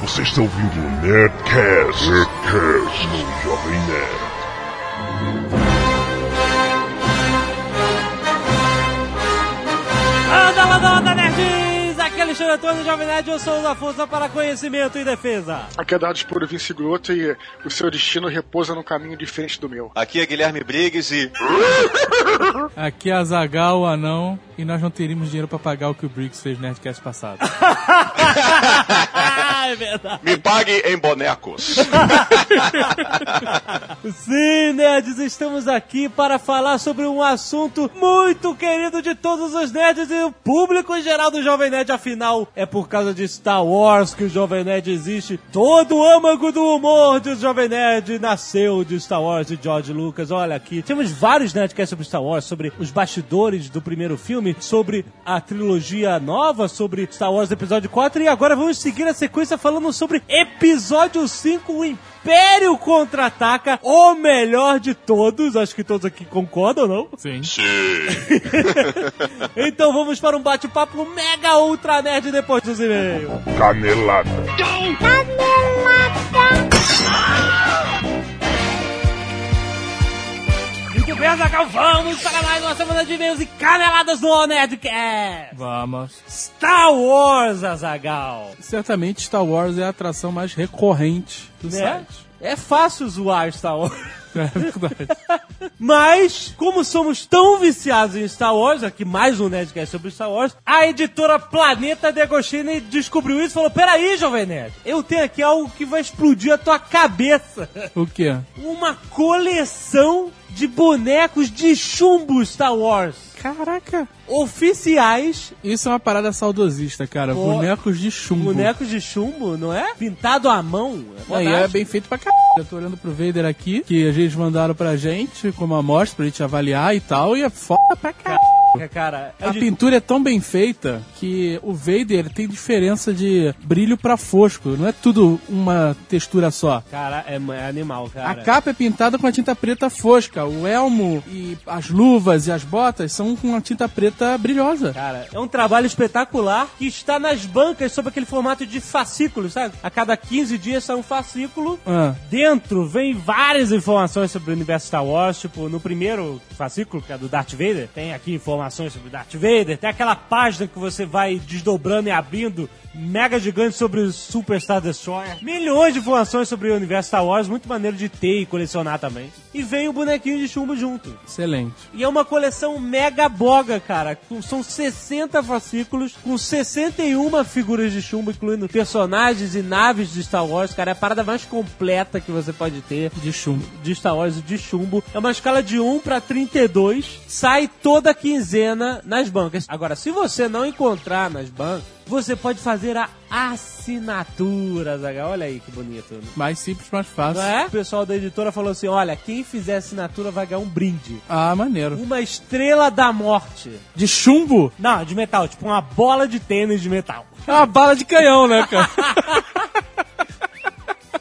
Você está ouvindo o Nerdcast, Nerdcast no Jovem Nerd. Anda, anda, anda, nerds! Aqui é Alexandre Antônio Jovem Nerd, eu sou o da Força para Conhecimento e Defesa. Aqui é dados por Vince Groto e o seu destino repousa num caminho diferente do meu. Aqui é Guilherme Briggs e. Aqui é a Zagal, o anão, e nós não teríamos dinheiro pra pagar o que o Briggs fez no Nerdcast passado. é verdade. Me pague em bonecos. Sim, nerds, estamos aqui para falar sobre um assunto muito querido de todos os nerds e o público em geral do Jovem Nerd. Afinal, é por causa de Star Wars que o Jovem Nerd existe. Todo o âmago do humor do Jovem Nerd nasceu de Star Wars de George Lucas. Olha aqui, temos vários Nerdcasts sobre Star Wars, sobre os bastidores do primeiro filme, sobre a trilogia nova, sobre Star Wars Episódio 4 e agora vamos seguir a sequência falando sobre Episódio 5, o Império Contra-Ataca, o melhor de todos. Acho que todos aqui concordam, não? Sim. Então vamos para um bate-papo mega ultra nerd depois dos e-mails. Canelada. Muito bem, Zagal, vamos para mais uma semana de e-mails e caneladas do Nerdcast. Vamos. Star Wars, Azagal. Certamente Star Wars é a atração mais recorrente do Né? site. É fácil zoar Star Wars. É verdade. Mas, como somos tão viciados em Star Wars, aqui mais um Nerdcast sobre Star Wars, a editora Planeta Degoshini descobriu isso e falou: Peraí, Jovem Nerd, eu tenho aqui algo que vai explodir a tua cabeça. O quê? Uma coleção de bonecos de chumbo Star Wars. Caraca. Oficiais, Isso é uma parada saudosista, cara. Pô. Bonecos de chumbo. bonecos de chumbo, não é? Pintado à mão. Aí é bem feito pra caralho. Eu tô olhando pro Vader aqui, que a gente mandaram pra gente como amostra pra gente avaliar e tal, e é foda pra caralho. Cara, A pintura é tão bem feita que o Vader tem diferença de brilho pra fosco. Não é tudo uma textura só. cara é, é animal, cara. A capa é pintada com a tinta preta fosca. O elmo e as luvas e as botas são com a tinta preta brilhosa. Cara, é um trabalho espetacular que está nas bancas sob aquele formato de fascículo, sabe? A cada 15 dias sai um fascículo. Ah, Dentro vem várias informações sobre o universo Star Wars. Tipo, no primeiro fascículo, que é do Darth Vader, tem aqui informações sobre o Darth Vader. Tem aquela página que você vai desdobrando e abrindo mega gigante sobre o Super Star Destroyer. Milhões de informações sobre o universo Star Wars. Muito maneiro de ter e colecionar também. E vem o bonequinho de chumbo junto. excelente. E é uma coleção mega boga, cara. São 60 fascículos, com 61 figuras de chumbo, incluindo personagens e naves de Star Wars, cara. É a parada mais completa que você pode ter De chumbo. de Star Wars e de chumbo. É uma escala de 1 pra 32. Sai toda quinzena nas bancas. Agora, se você não encontrar nas bancas, você pode fazer a assinatura, Zaga. Olha aí que bonito. né? Mais simples, mais fácil. É? O pessoal da editora falou assim: olha, quem fizer assinatura vai ganhar um brinde. Ah, maneiro. Uma estrela da morte. De chumbo? Não, de metal, tipo uma bola de tênis de metal. É uma bala de canhão, né, cara?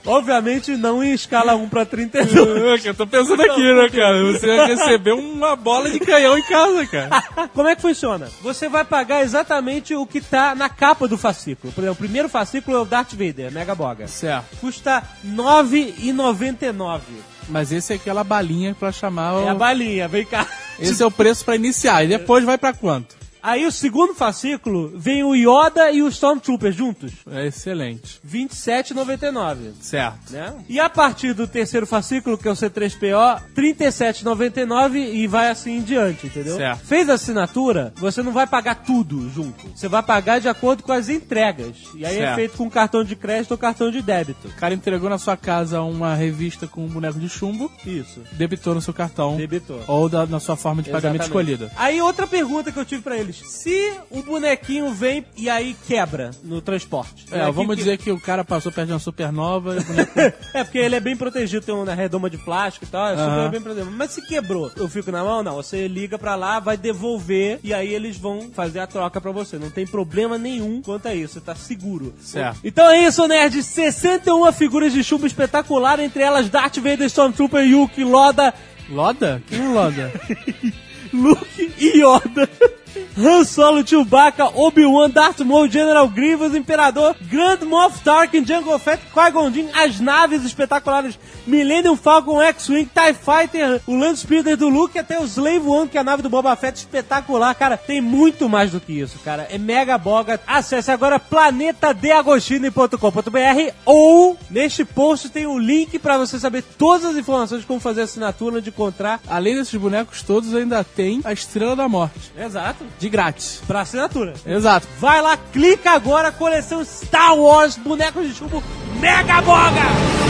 Obviamente não em escala 1 pra 32. eu tô pensando aqui, né, cara? Você vai receber uma bola de canhão em casa, cara. Como é que funciona? Você vai pagar exatamente o que tá na capa do fascículo. Por exemplo, o primeiro fascículo é o Darth Vader, Mega Boga. Certo. Custa R$ 9,99. Mas esse é aquela balinha pra chamar o... É a balinha, vem cá. Esse é o preço pra iniciar. E depois vai pra quanto? Aí o segundo fascículo vem o Yoda e o Stormtrooper juntos. É excelente. R$ 27,99. Certo. né? E a partir do terceiro fascículo, que é o C3PO, R$ 37,99 e vai assim em diante, entendeu? Certo. Fez a assinatura, você não vai pagar tudo junto. Você vai pagar de acordo com as entregas. E aí é Certo. feito com cartão de crédito ou cartão de débito. O cara entregou na sua casa uma revista com um boneco de chumbo, Isso. debitou no seu cartão. Debitou. Ou da- na sua forma de pagamento Exatamente. escolhida. Aí outra pergunta que eu tive pra eles. Se o bonequinho vem e aí quebra no transporte. É, vamos que- dizer que o cara passou perto de uma supernova e o boneco... É, porque ele é bem protegido, tem uma redoma de plástico e tal, é super Aham. bem protegido. Mas se quebrou, eu fico na mão? Não, você liga pra lá, vai devolver e aí eles vão fazer a troca pra você. Não tem problema nenhum quanto a isso, você tá seguro. Certo. Então é isso, nerd. 61 figuras de chumbo espetacular, entre elas Darth Vader, Stormtrooper, Yuki, Loda, Loda? Quem é Loda? Luke e Yoda. Han Solo, Chewbacca, Obi-Wan, Darth Maul, General Grievous, Imperador, Grand Moff Tarkin, Jango Fett, Qui-Gon Jinn, as naves espetaculares Millennium Falcon, X-Wing, TIE Fighter, o Land Speeder do Luke, até o Slave One, que é a nave do Boba Fett, espetacular. Cara, tem muito mais do que isso, cara. É mega boga. Acesse agora planetadeagostini.com.br ou neste post tem o link pra você saber todas as informações de como fazer a assinatura, de encontrar. Além desses bonecos todos, ainda tem a Estrela da Morte. Exato. De grátis. Pra assinatura. Exato. Vai lá, clica agora, coleção Star Wars, bonecos de chumbo, mega boga!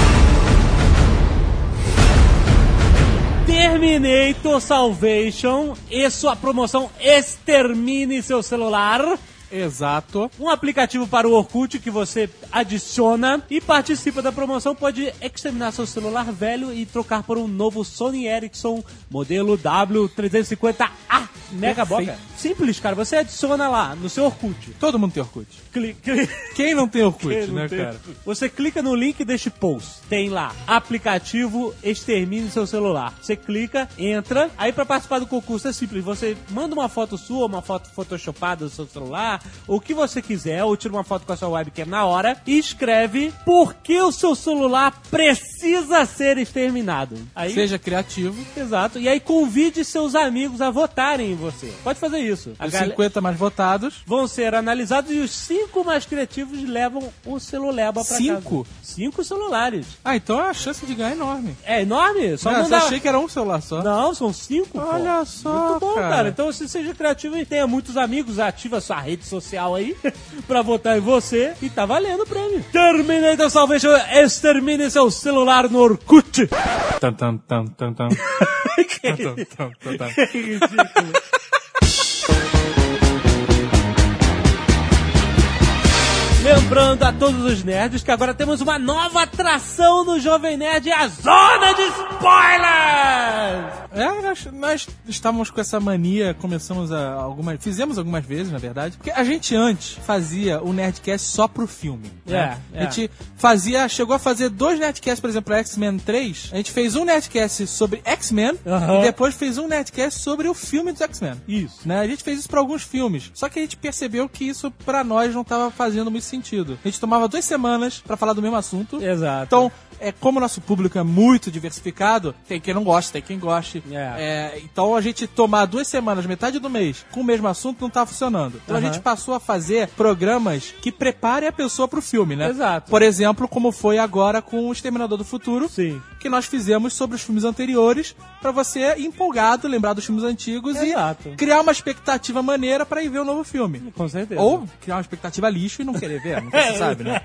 Terminator Salvation e sua promoção Extermine seu celular. Exato. Um aplicativo para o Orkut que você adiciona e participa da promoção. Pode exterminar seu celular velho e trocar por um novo Sony Ericsson modelo W350A Mega. Boca. Simples, cara. Você adiciona lá no seu Orkut. Todo mundo tem Orkut. Cli- cli- Quem não tem Orkut, Quem né, tem? cara? Você clica no link deste post. Tem lá, aplicativo extermine seu celular. Você clica, entra. Aí pra participar do concurso é simples. Você manda uma foto sua, uma foto photoshopada do seu celular, o que você quiser, ou tira uma foto com a sua webcam na hora e escreve por que o seu celular precisa ser exterminado. Aí, Seja criativo. Exato. E aí convide seus amigos a votarem em você. Pode fazer isso. A Os gal- 50 mais votados. vão ser analisados e os cinco mais criativos levam o celuleba pra Cinco? casa. Cinco celulares. Ah, então a chance de ganhar é enorme. É enorme? Só Não, mandar... achei que era um celular só. Não, são cinco. pô. Olha só, Muito bom, cara. cara. Então você seja criativo e tenha muitos amigos, ativa sua rede social aí pra votar em você e tá valendo o prêmio. Terminator Salvation, extermine seu celular no Orkut. Tan, tan, tan, tan, tan. que ridículo. Lembrando a todos os nerds que agora temos uma nova atração no Jovem Nerd, a Zona de Spoilers! É, nós, nós estávamos com essa mania, começamos a algumas. Fizemos algumas vezes, na verdade. Porque a gente antes fazia o Nerdcast só pro filme. né? É, é. A gente fazia. Chegou a fazer dois Nerdcasts, por exemplo, X-Men 3. A gente fez um Nerdcast sobre X-Men e depois fez um Nerdcast sobre o filme dos X-Men. Isso. Né? A gente fez isso pra alguns filmes. Só que a gente percebeu que isso pra nós não tava fazendo muito sentido. A gente tomava duas semanas pra falar do mesmo assunto. Exato. Então, é, como o nosso público é muito diversificado, tem quem não gosta, tem quem goste. É. É, então a gente tomar duas semanas, metade do mês, com o mesmo assunto não tá funcionando. Então a Aham. gente passou a fazer programas que preparem a pessoa pro filme, né? Exato. Por exemplo, como foi agora com o Exterminador do Futuro, Sim. que nós fizemos sobre os filmes anteriores, pra você ir empolgado, lembrar dos filmes antigos Exato. e criar uma expectativa maneira pra ir ver o novo filme. Com certeza. Ou criar uma expectativa lixo e não querer ver, se sabe, né?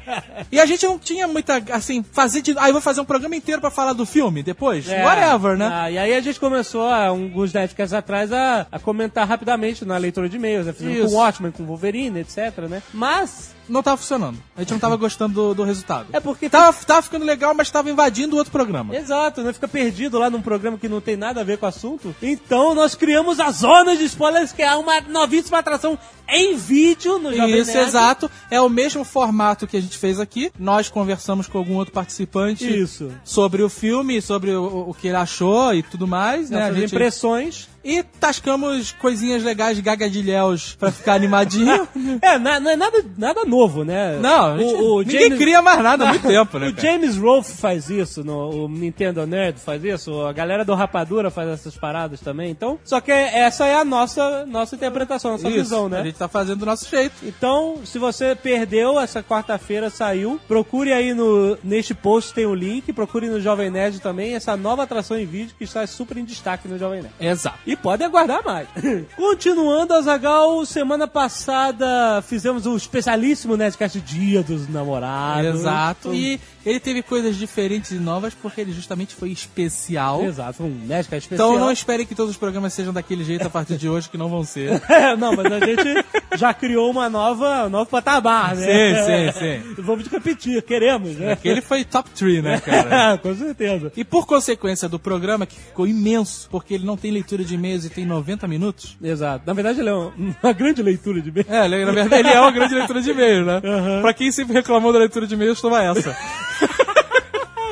E a gente não tinha muita, assim, fazer de. Ah, eu vou fazer um programa inteiro pra falar do filme depois? É. Whatever, né? Ah, e aí a gente começou, há alguns Netcasts atrás, a, a comentar rapidamente na leitura de e-mails. Né? Fizemos com o Watchmen, com o Wolverine, etc, né? Mas... Não tava funcionando. A gente não tava gostando do, do resultado. É porque... Tava, tava ficando legal, mas tava invadindo o outro programa. Exato, né? Fica perdido lá num programa que não tem nada a ver com o assunto. Então nós criamos a Zona de Spoilers, que é uma novíssima atração em vídeo no Jovem Isso, Nerd. exato. É o mesmo formato que a gente fez aqui. Nós conversamos com algum outro participante Isso. sobre o filme, sobre o, o que ele achou e tudo mais, né? A Nossas gente- impressões. E tascamos coisinhas legais de gagadilhos pra ficar animadinho. É, não é nada, nada novo, né? Não, a gente- o, o ninguém James- cria mais nada há muito tempo, né? O cara? James Rolfe faz isso, no, o Nintendo Nerd faz isso, a galera do Rapadura faz essas paradas também. Então, só que essa é a nossa, nossa interpretação, nossa Isso, visão, né? A gente tá fazendo do nosso jeito. Então, se você perdeu, essa quarta-feira saiu, procure aí no, neste post, tem o link, procure no Jovem Nerd também, essa nova atração em vídeo que está super em destaque no Jovem Nerd. Exato. E pode aguardar mais. Continuando, Azagal, semana passada fizemos o especialíssimo Nerdcast Dia dos Namorados. Exato. E ele teve coisas diferentes e novas porque ele justamente foi especial. Exato, foi um Nerdcast especial. Então não espere que todos os programas sejam daquele jeito a partir de hoje, que não vão ser. É, não, mas a gente já criou uma nova, um novo patamar, né? Sim, sim, sim. Vamos repetir, queremos, né? Aquele foi top 3, né, cara? Com certeza. E por consequência do programa, que ficou imenso, porque ele não tem leitura de e-mails e tem 90 minutos. Exato. Na verdade, ele é uma, grande leitura de bem. É, na verdade ele é uma grande leitura de e-mails, né? Pra quem sempre reclamou da leitura de e-mails, toma essa.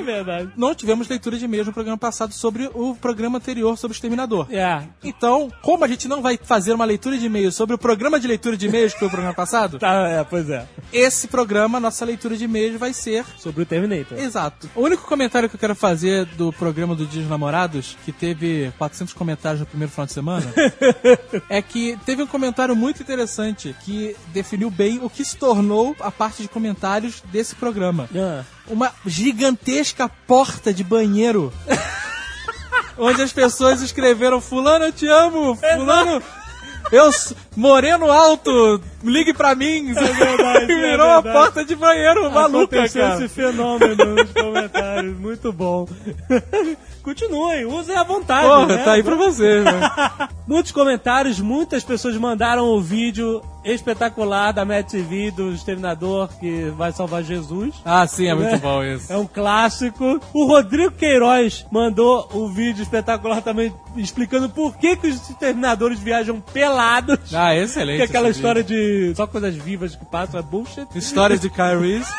É verdade. Não tivemos leitura de e-mails no programa passado sobre o programa anterior sobre o Exterminador. É. Então, como a gente não vai fazer uma leitura de e-mails sobre o programa de leitura de e-mails que foi o programa passado, Tá, é, pois é. esse programa, nossa leitura de e-mails vai ser Sobre o Terminator. Exato. O único comentário que eu quero fazer do programa do Dia dos Namorados, que teve 400 comentários no primeiro final de semana, é que teve um comentário muito interessante que definiu bem o que se tornou a parte de comentários desse programa. Ah. Uma gigantesca porta de banheiro. onde as pessoas escreveram Fulano, eu te amo! Fulano, eu moreno alto, ligue pra mim! É verdade, e é virou uma porta de banheiro maluca, Aconteceu cara. esse fenômeno nos comentários. Muito bom. Continuem, usem à vontade. Porra, né? tá aí pra você, né? Muitos comentários, muitas pessoas mandaram o vídeo espetacular da Mad TV do Exterminador que vai salvar Jesus. Ah, sim, é muito Né? bom isso. É um clássico. O Rodrigo Queiroz mandou um vídeo espetacular também explicando por que, que os exterminadores viajam pelados. Ah, excelente. Que é aquela história de só coisas vivas que passam é bullshit. vídeo. Histórias de Kyrie.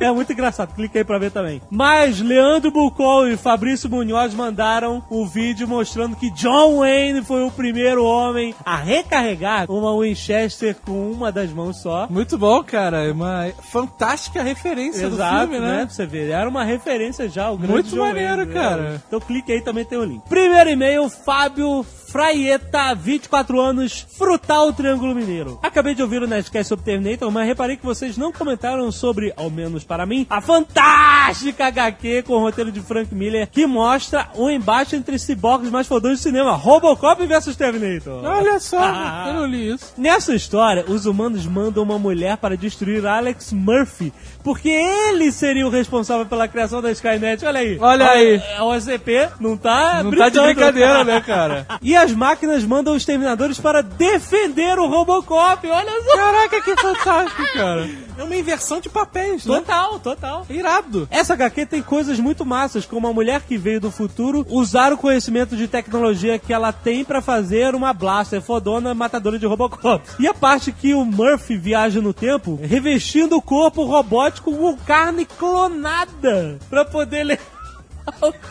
É muito engraçado, clique aí pra ver também. Mas Leandro Bucol e Fabrício Munhoz mandaram o vídeo mostrando que John Wayne foi o primeiro homem a recarregar uma Winchester com uma das mãos só. Muito bom, cara. É uma fantástica referência do Exato, filme, né? Pra você ver, era uma referência já, o grande Muito John maneiro, Wayne, né? cara. Então clique aí, também tem o link. Primeiro e-mail, Fábio Fraieta, 24 anos, Frutal Triângulo Mineiro. Acabei de ouvir o Nerdcast sobre Terminator, mas reparei que vocês não comentaram sobre, ao menos para mim, a fantástica HQ com o roteiro de Frank Miller, que mostra o embate entre ciborgues mais fodões do cinema, Robocop versus Terminator. Olha só, Ah. eu não li isso. Nessa história, os humanos mandam uma mulher para destruir Alex Murphy, porque ele seria o responsável pela criação da Skynet. Olha aí. Olha aí. A OCP não tá Não tá de brincando. brincadeira, né, cara? E as máquinas mandam os Terminadores para defender o Robocop. Olha só. Caraca, que fantástico, cara. É uma inversão de papéis, né? Total, total. Irado. Essa HQ tem coisas muito massas, como a mulher que veio do futuro usar o conhecimento de tecnologia que ela tem pra fazer uma blaster fodona matadora de Robocop. E a parte que o Murphy viaja no tempo, revestindo o corpo robótico com carne clonada pra poder ler.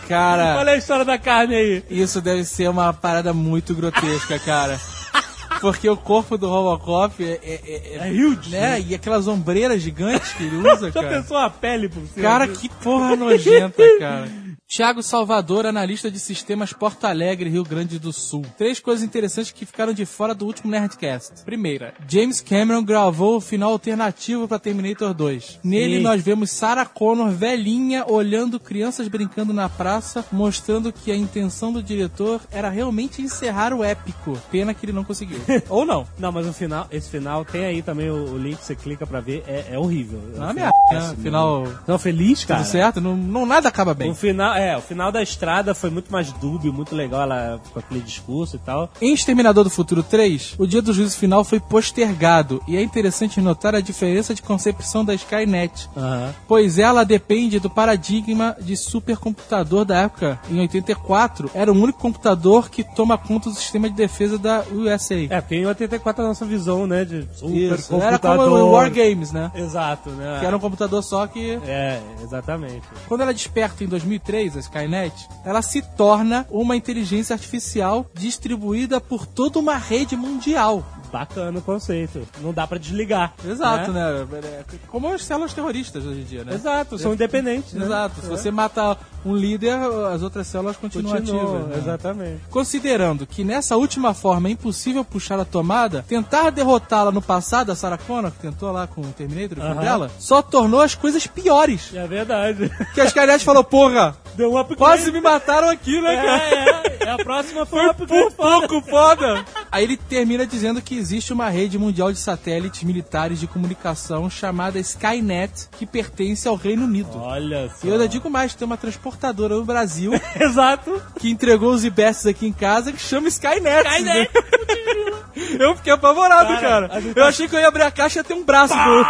Cara, Olha a história da carne aí. isso deve ser uma parada muito grotesca, cara. Porque o corpo do Robocop é... é, é- É huge. né? E aquelas ombreiras gigantes que ele usa, Já cara. pensou a pele por cima? Cara, que porra nojenta, cara. Thiago Salvador, analista de sistemas Porto Alegre, Rio Grande do Sul. Três coisas interessantes que ficaram de fora do último Nerdcast. Primeira, James Cameron gravou o final alternativo para Terminator 2. Nele Sim. nós vemos Sarah Connor velhinha olhando crianças brincando na praça, mostrando que a intenção do diretor era realmente encerrar o épico. Pena que ele não conseguiu. Ou não. Não, mas o final, esse final tem aí também o, o link, você clica pra ver, é, é horrível. Não é É um merda, né? péssimo. Final Não, feliz, cara. tudo certo? Não, não nada acaba bem. O final, é, o final da estrada foi muito mais dúbio, muito legal, ela com aquele discurso e tal. Em Exterminador do Futuro 3, o dia do juízo final foi postergado, e é interessante notar a diferença de concepção da Skynet, Aham. pois ela depende do paradigma de supercomputador da época. Em 84, era o único computador que toma conta do sistema de defesa da USA. É, porque em 84 a nossa visão, né, de super Isso, era como o War Games, né? Exato, né? Que era um computador só que... É, exatamente. Quando ela desperta em 2003, a Skynet, ela se torna uma inteligência artificial distribuída por toda uma rede mundial. Bacana o conceito. Não dá pra desligar. Exato, né? É Como as células terroristas hoje em dia, né? Exato, são independentes, né? Exato. Se É. você mata um líder, as outras células continuam Continua, ativas. né? exatamente. Considerando que nessa última forma é impossível puxar a tomada, tentar derrotá-la no passado, a Sarah Connor, que tentou lá com o Terminator, o filho Aham. dela, só tornou as coisas piores. É verdade. Que a Skynet falou, porra, Deu um upgrade. quase me mataram aqui, né, cara? É, é, é a próxima foi um Por upgrade foda. pouco, foda! Aí ele termina dizendo que existe uma rede mundial de satélites militares de comunicação chamada Skynet, que pertence ao Reino Unido. Olha só. E eu ainda digo mais, tem uma transportadora no Brasil Exato. que entregou os IBESTs aqui em casa que chama Skynet. Skynet. Eu fiquei apavorado, Cara, cara. Eu tá- achei que eu ia abrir a caixa e ia ter um braço do...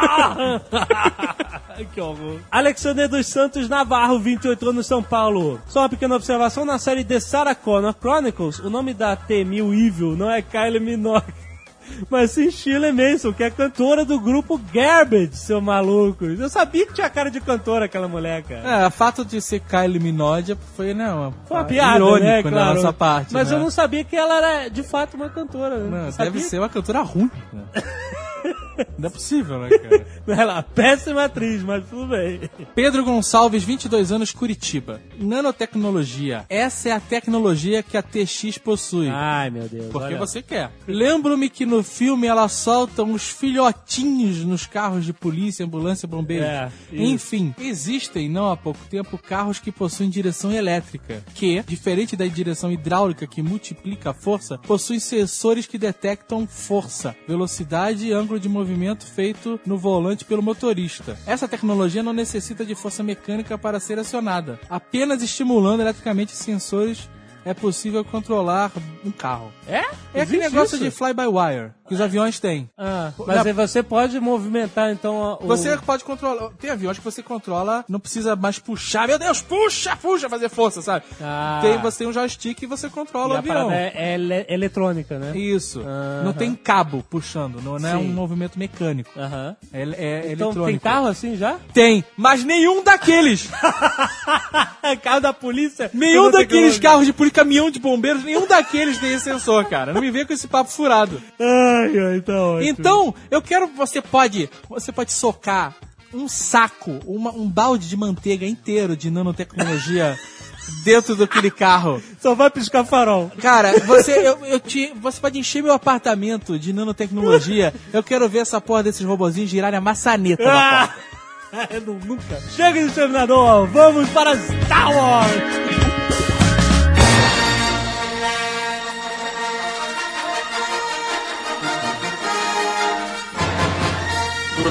que horror. Alexander dos Santos Navarro, 28 anos, São Paulo. Só uma pequena observação, na série The Sarah Connor Chronicles, o nome da T-1000 Evil não é Kylie Minogue. Mas sim Shirley Manson, que é cantora do grupo Garbage, seu maluco. Eu sabia que tinha cara de cantora aquela mulher, cara. É, o fato de ser Kylie Minogue foi, né, uma, Foi uma piada, irônico né? da Claro. nossa parte. Mas né? eu não sabia que ela era de fato uma cantora. né? Não, deve ser uma cantora ruim. Né? não é possível, né, cara? Ela é uma péssima atriz, mas tudo bem. Pedro Gonçalves, 22 anos, Curitiba. Nanotecnologia. Essa é a tecnologia que a TX possui. Ai, meu Deus. Porque olha. você quer. Lembro-me que no filme ela solta uns filhotinhos nos carros de polícia, ambulância, bombeiro. É. Enfim, existem, não há pouco tempo, carros que possuem direção elétrica, que, diferente da direção hidráulica que multiplica a força, possuem sensores que detectam força, velocidade e ângulo de movimento feito no volante pelo motorista. Essa tecnologia não necessita de força mecânica para ser acionada. Apenas estimulando eletricamente sensores é possível controlar um carro. É? É aquele negócio isso? de fly-by-wire que os aviões têm. Ah, mas aí você pode movimentar, então, o... Você pode controlar. Tem aviões que você controla, não precisa mais puxar. Meu Deus, puxa, puxa, fazer força, sabe? Ah. Tem, você tem um joystick e você E controla o a avião. é, é ele- eletrônica, né? Isso. Aham. Não tem cabo puxando, não, não é um movimento mecânico. Aham. É, é Então eletrônico. tem carro assim já? Tem, mas nenhum daqueles. carro da polícia? nenhum daqueles carros de polícia, caminhão de bombeiros, nenhum daqueles tem esse sensor, cara. Não me venha com esse papo furado. Ai, ai, tá ótimo. Então, eu quero. Você pode. Você pode socar um saco, uma- um balde de manteiga inteiro de nanotecnologia dentro daquele carro. Só vai piscar farol. Cara, você, eu, eu te, você pode encher meu apartamento de nanotecnologia. Eu quero ver essa porra desses robozinhos girarem a maçaneta na Ah! porta. Eu nu- nunca. Chega de Exterminador, vamos para Star Wars!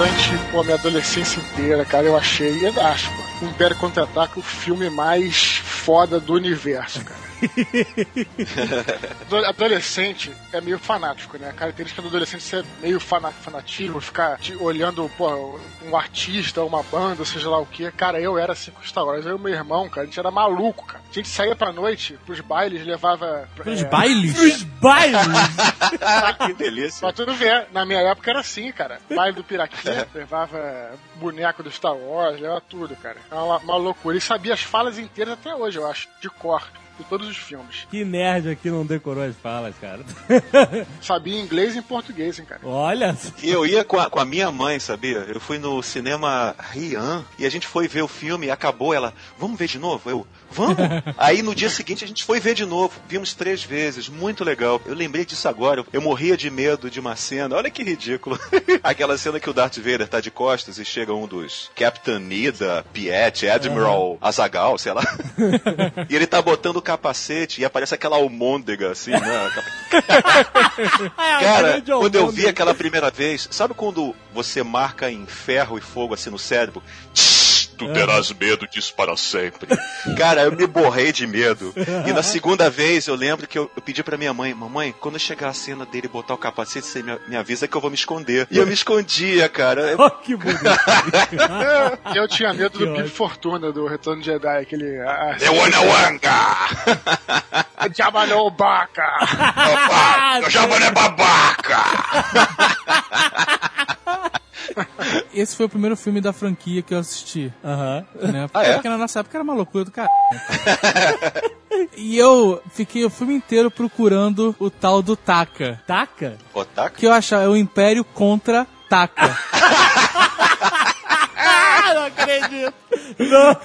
Durante pô, a minha adolescência inteira, cara, eu achei, acho, pô, Império Contra-Ataca o filme mais foda do universo, cara. Ado- adolescente é meio fanático, né? A característica do adolescente é ser meio fana fanatismo, ficar te olhando, pô, um artista, uma banda, seja lá o que. Cara, eu era assim com Star Wars. Eu e meu irmão, cara, a gente era maluco, cara. A gente saía pra noite, pros bailes, levava. Os é, bailes? Os bailes! que delícia. Pra tudo ver, na minha época era assim, cara. Baile do Piraquinha, levava boneco do Star Wars, levava tudo, cara. É uma, uma loucura. E sabia as falas inteiras até hoje, eu acho, de cor, de todos os filmes. que nerd aqui não decorou as falas, cara. Sabia em inglês e em português, hein, cara. Olha, E eu ia com a, com a minha mãe, sabia? Eu fui no cinema Rian e a gente foi ver o filme e acabou ela. Vamos ver de novo? Eu, vamos? Aí no dia seguinte a gente foi ver de novo. Vimos três vezes, muito legal. Eu lembrei disso agora. Eu morria de medo de uma cena. Olha que ridículo. Aquela cena que o Darth Vader tá de costas e chega um dos Captain Nida, Piet, Admiral Azagal, sei lá. e ele tá botando o capacete e aparece aquela almôndega assim, né? Cara, grande quando eu vi aquela primeira vez, sabe quando você marca em ferro e fogo assim no cérebro? Tsh, Tu terás medo disso para sempre. Cara, eu me borrei de medo. E na segunda vez eu lembro que eu, eu pedi pra minha mãe: Mamãe, quando chegar a cena dele botar o capacete, você me, me avisa que eu vou me esconder. E eu me escondia, cara. Eu- oh, que bonito. Eu tinha medo do Que Big ótimo. Fortuna, do Retorno de Jedi, aquele... a- a- Eu wanna wanga! Jabba no Baca! Ah, Eu já vou é babaca! Esse foi o primeiro filme da franquia que eu assisti. Aham. Né? Ah, é? Porque na nossa época era uma loucura do caralho. e eu fiquei o filme inteiro procurando o tal do Taka. Taca? Otaka? Que eu achava é o Império contra Taka. Ah, não acredito. Não.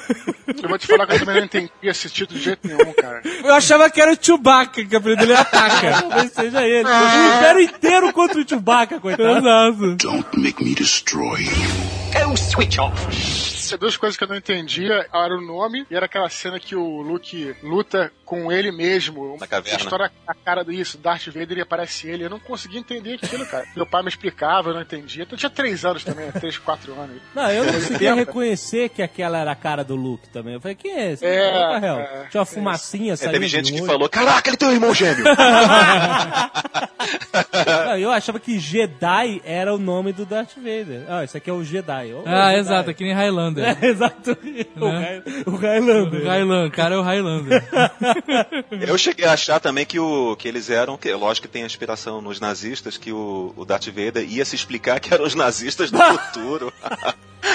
Eu vou te falar que eu também não entendi esse título de jeito nenhum, cara. Eu achava que era o Chewbacca, que a dele era Taka. Talvez seja ele. O império inteiro contra o Chewbacca, coitado. Exato. Don't make me destroy you. Tinha duas coisas que eu não entendia. Era o nome e era aquela cena que o Luke luta com ele mesmo. Na caverna. Estoura a cara do isso, Darth Vader e aparece ele. Eu não conseguia entender aquilo, cara. Meu pai me explicava, eu não entendia. Então, eu tinha três anos também, três, quatro anos. Não, eu não conseguia reconhecer que aquela era a cara do Luke também. Eu falei, quem é esse? É, é, Tinha uma fumacinha É, saindo teve gente que falou: Caraca, ele tem um irmão gêmeo! Não, eu achava que Jedi era o nome do Darth Vader. Ah, isso aqui é o Jedi. Oh, Ah, Jedi. exato, aqui em Highlander. Highlander. É, exato. O, Né? O Highlander. O Highlander, cara é o Highlander. Eu cheguei a achar também que, o, que eles eram, que lógico que tem a inspiração nos nazistas, que o, o Darth Vader ia se explicar que eram os nazistas do futuro.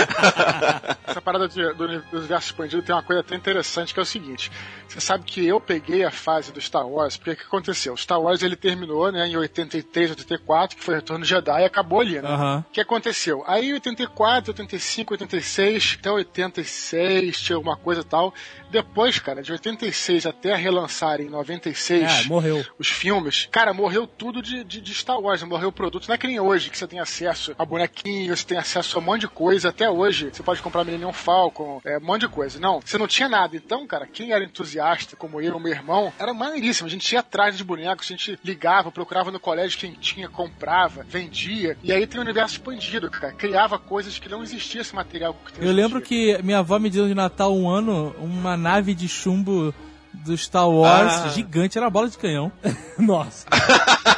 Essa parada de- do, uni- do universo expandido tem uma coisa até interessante que é o seguinte: você sabe que eu peguei a fase do Star Wars, porque o que aconteceu? O Star Wars ele terminou né, em 83, 84, que foi o Retorno de Jedi, e acabou ali, né? O que aconteceu? Aí 84, 85, 86, até 86 tinha alguma coisa e tal. Depois, cara, de 86 até relançarem em 96 É, morreu. os filmes, cara, morreu tudo de, de, de Star Wars, morreu o produto. Não é que nem hoje, que você tem acesso a bonequinhos, você tem acesso a um monte de coisa. Até hoje, você pode comprar Millennium Falcon, é, um monte de coisa. Não, você não tinha nada. Então, cara, quem era entusiasta, como eu, meu irmão, era maneiríssimo. A gente ia atrás de bonecos, a gente ligava, procurava no colégio quem tinha, comprava, vendia. E aí tem o universo expandido, cara. Criava coisas que não existia esse material que tem Eu lembro dia. que minha avó me deu de Natal um ano uma nave de chumbo do Star Wars, Ah. gigante, era bola de canhão. Nossa.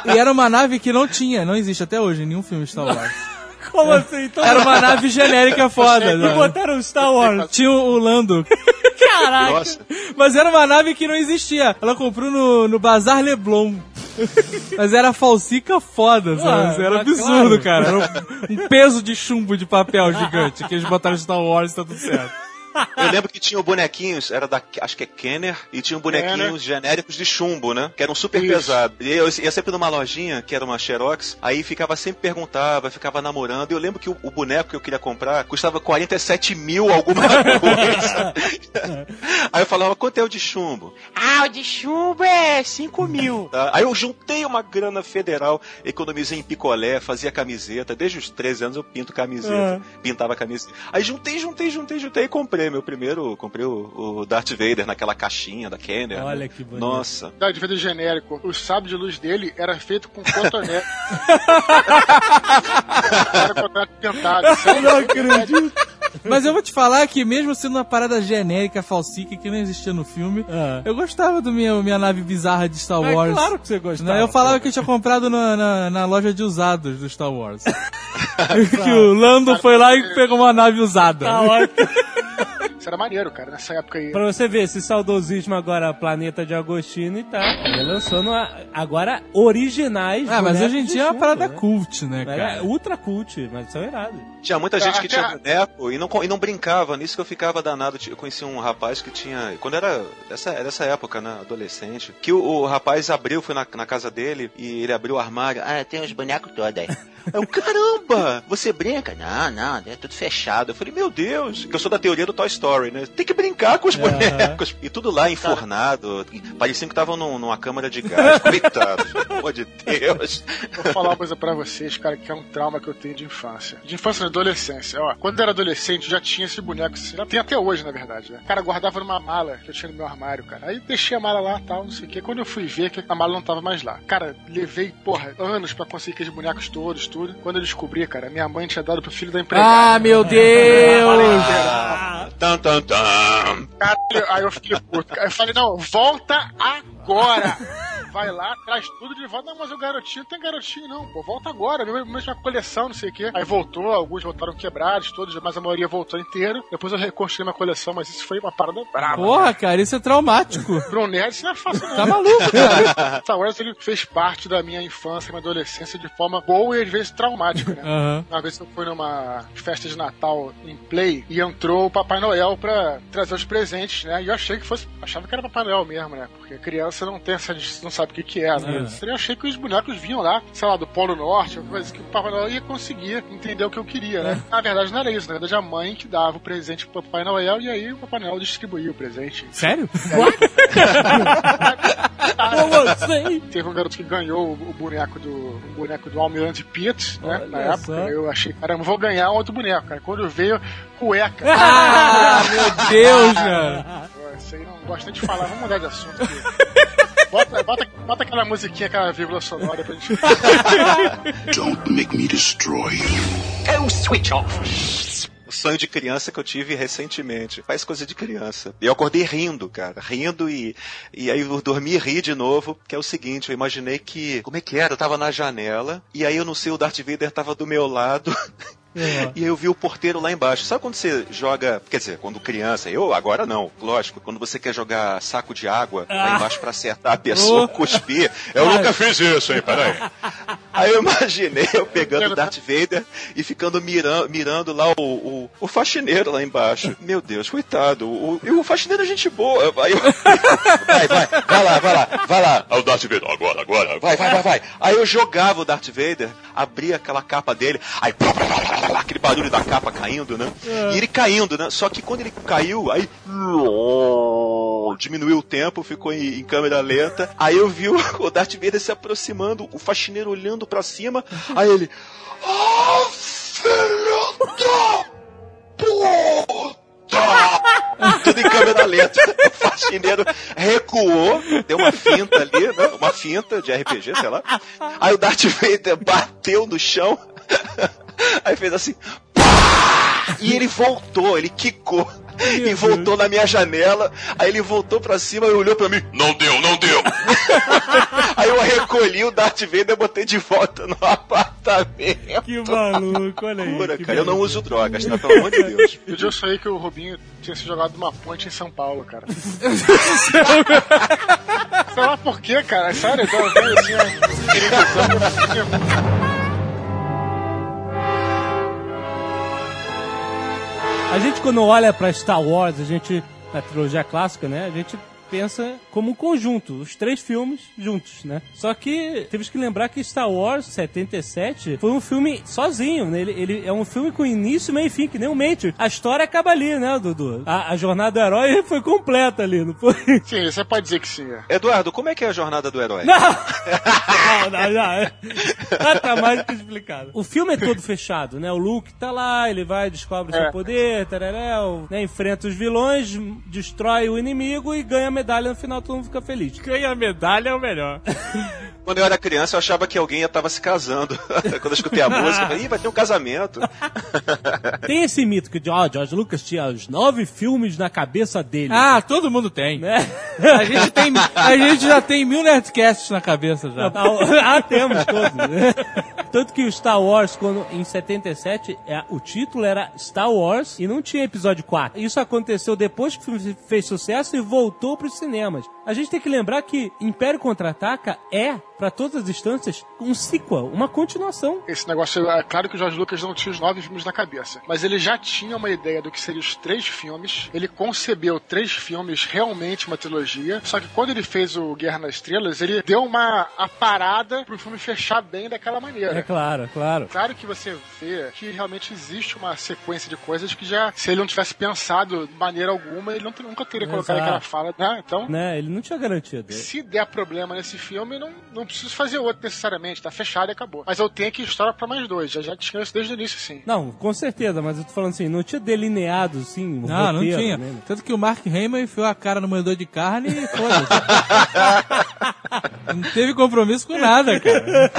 E era uma nave que não tinha, não existe até hoje em nenhum filme Star Wars. Como assim? Então, Era uma nave genérica foda, e botaram Star Wars. Tinha o Lando. Caraca. Nossa, Mas era uma nave que não existia. Ela comprou no, no Bazar Leblon. Mas era falsica foda, sabe? Ah, era mas absurdo, claro. cara. Era um, um peso de chumbo de papel gigante que eles botaram Star Wars e tá tudo certo. Eu lembro que tinha bonequinhos, era da, acho que é Kenner, e tinha bonequinhos genéricos de chumbo, né? Que eram super Isso. pesados. E eu ia sempre numa lojinha, que era uma Xerox, aí ficava sempre perguntava, ficava namorando, e eu lembro que o, o boneco que eu queria comprar custava 47 mil alguma coisa. aí eu falava, quanto é o de chumbo? Ah, o de chumbo é 5 mil. Tá? Aí eu juntei uma grana federal, economizei em picolé, fazia camiseta, desde os 13 anos eu pinto camiseta, pintava camiseta. Aí juntei, juntei, juntei, juntei e comprei meu primeiro, comprei o, o Darth Vader naquela caixinha da Kenner. né? Olha que bonito. Nossa. Darth Vader genérico. O sábio de luz dele era feito com cotonete. era cotonete pintado. Eu não acredito. Mas eu vou te falar que mesmo sendo uma parada genérica, falsica, que não existia no filme, Ah. eu gostava do minha, minha nave bizarra de Star É Wars. claro que você gostava. Né? Eu falava que eu tinha comprado na, na, na loja de usados do Star Wars. que o Lando foi lá e pegou uma nave usada. Tá ótimo. Isso era maneiro, cara, nessa época aí. Pra você ver, esse saudosismo agora, Planeta de Agostini, tá lançando a- agora originais. Ah, mas hoje em dia é uma parada né? cult, né, Era cara? ultra cult, mas são irados. Tinha muita gente que tinha boneco e não, e não brincava, nisso que eu ficava danado. Eu conheci um rapaz que tinha. Quando era dessa, dessa época, né? Adolescente, que o, o rapaz abriu, foi na, na casa dele e ele abriu o armário. Ah, tem os bonecos todos aí. Eu, caramba, você brinca? Não, não, é tudo fechado. Eu falei, meu Deus, que eu sou da teoria do Toy Story, né? Tem que brincar com os bonecos. E tudo lá enfornado. Parecia que estavam num- numa câmara de gás. Coitados, pelo amor de Deus. Vou falar uma coisa pra vocês, cara, que é um trauma que eu tenho de infância. De infância e adolescência. Ó, quando eu era adolescente, já tinha esse boneco assim. Já tem até hoje, na verdade, né? Cara, guardava numa mala que eu tinha no meu armário, cara. Aí deixei a mala lá tal, não sei o quê. Quando eu fui ver que a mala não tava mais lá. Cara, levei, porra, anos pra conseguir aqueles bonecos todos, tudo. Quando eu descobri, cara, minha mãe tinha dado pro filho da empregada. Ah, meu Deus! Ah, tan, tan, tan. Caralho, aí eu fiquei puto. Aí eu falei, não, volta agora! Vai lá, traz tudo de volta. Não, mas o garotinho tem garotinho, não, pô, volta agora. Mesmo mesma coleção, não sei o quê. Aí voltou, alguns voltaram quebrados, todos, mas a maioria voltou inteiro. Depois eu reconstruí minha coleção, mas isso foi uma parada brava. Porra, cara, isso é traumático. Um nerd isso não é fácil, não. Tá maluco, cara? Star Wars ele fez parte da minha infância minha adolescência de forma boa e às vezes traumática, né? Aham. Uma vez eu fui numa festa de Natal em Play e entrou o Papai Noel pra trazer os presentes, né? E eu achei que fosse. Achava que era Papai Noel mesmo, né? Porque criança não tem essa. não sabe o que, que é, né? Eu achei que os bonecos vinham lá, sei lá, do Polo Norte, alguma coisa que o Papai Noel ia conseguir entender o que eu queria, né? Na verdade não era isso, na verdade a mãe que dava o presente pro Papai Noel e aí o Papai Noel distribuía o presente. Sério? Como assim? Teve um garoto que ganhou o boneco do o boneco do Almirante Pitt, né? Olha na época. só. Eu achei, caramba, vou ganhar um outro boneco, cara. Quando veio, cueca. Ah, meu Deus, cara. Isso aí não gosto nem de falar, vamos mudar de assunto aqui. Bota, bota, bota aquela musiquinha, aquela vírgula sonora pra gente. Don't make me destroy you. O sonho de criança que eu tive recentemente. Faz coisa de criança. E eu acordei rindo, cara. Rindo e, e aí eu dormi e ri de novo. Que é o seguinte, eu imaginei que. Como é que era? Eu tava na janela. E aí eu não sei, o Darth Vader tava do meu lado. E aí eu vi o porteiro lá embaixo. Sabe quando você joga, quer dizer, quando criança, eu agora não, lógico, quando você quer jogar saco de água lá Ah. embaixo pra acertar a pessoa, cuspir. Eu nunca fiz isso, hein, peraí. Aí eu imaginei eu pegando o Darth Vader e ficando mirando, mirando lá o, o, o faxineiro lá embaixo. Meu Deus, coitado. O, e o faxineiro é gente boa. Aí eu, vai, vai, vai lá, vai lá, vai lá. Aí o Darth Vader, agora, agora, vai, vai, vai, vai. Aí eu jogava o Darth Vader, abria aquela capa dele, aí aquele barulho da capa caindo, né? E ele caindo, né? Só que quando ele caiu, aí diminuiu o tempo, ficou em, em câmera lenta. Aí eu vi o, o Darth Vader se aproximando, o faxineiro olhando pra cima, aí ele. Ah, filho da puta! Tudo em câmera lenta. O faxineiro recuou, deu uma finta ali, né? Uma finta de RPG, sei lá. Aí o Darth Vader bateu no chão, aí fez assim. pá! E ele voltou, ele quicou. E voltou na minha janela, aí ele voltou pra cima e olhou pra mim. Não deu, não deu. aí eu recolhi o Darth Vader e botei de volta no apartamento. Que maluco, olha aí. Loucura, que cara, eu não uso drogas, tá? Pelo amor de Deus. E eu sonhei que o Rubinho tinha se jogado numa ponte em São Paulo, cara. Sei lá por quê, cara. Sério, eu tava A gente, quando olha pra Star Wars, a gente, na trilogia clássica, né, a gente pensa como um conjunto, os três filmes juntos, né? Só que temos que lembrar que Star Wars 77 foi um filme sozinho, né? Ele, ele é um filme com início, meio e fim, que nem o Matrix. A história acaba ali, né, Dudu? A, a jornada do herói foi completa ali, não foi? Sim, você pode dizer que sim. É. Eduardo, como é que é a jornada do herói? Não! não, não, não. Tá mais do que explicado. O filme é todo fechado, né? O Luke tá lá, ele vai, descobre o seu É. poder, tararéu, né? enfrenta os vilões, destrói o inimigo e ganha a medalha no final, todo mundo fica feliz. Ganha medalha é o melhor. Quando eu era criança, eu achava que alguém estava se casando. Quando eu escutei a música, eu falei, Ih, vai ter um casamento. Tem esse mito que ó, George Lucas tinha os nove filmes na cabeça dele. Ah, todo mundo tem. né? A gente, tem, a gente já tem mil Nerdcasts na cabeça já. Ah, temos todos. Né? Tanto que o Star Wars, quando em 77, é, o título era Star Wars e não tinha episódio 4. Isso aconteceu depois que o filme fez sucesso e voltou para os cinemas. A gente tem que lembrar que Império Contra-Ataca é, para todas as instâncias, um sequel, uma continuação. Esse negócio, é claro que o George Lucas não tinha os nove filmes na cabeça, mas ele já tinha uma ideia do que seriam os três filmes. Ele concebeu três filmes, realmente uma trilogia. Só que quando ele fez o Guerra nas Estrelas, ele deu uma a parada pro filme fechar bem daquela maneira. É claro, claro. Claro que você vê que realmente existe uma sequência de coisas que já, se ele não tivesse pensado de maneira alguma, ele não, nunca teria colocado Exato. aquela fala, né? Então, Né? Ele não tinha garantido. se der problema nesse filme, não, não preciso fazer outro necessariamente, tá fechado e acabou. Mas eu tenho que história pra mais dois, já, já tinha isso desde o início, sim. Não, com certeza, mas eu tô falando assim, não tinha delineado, um Não, não roteiro, tinha. né? Tanto que o Mark Hamill enfiou a cara no moedor de carne e foda-se. não teve compromisso com nada, cara.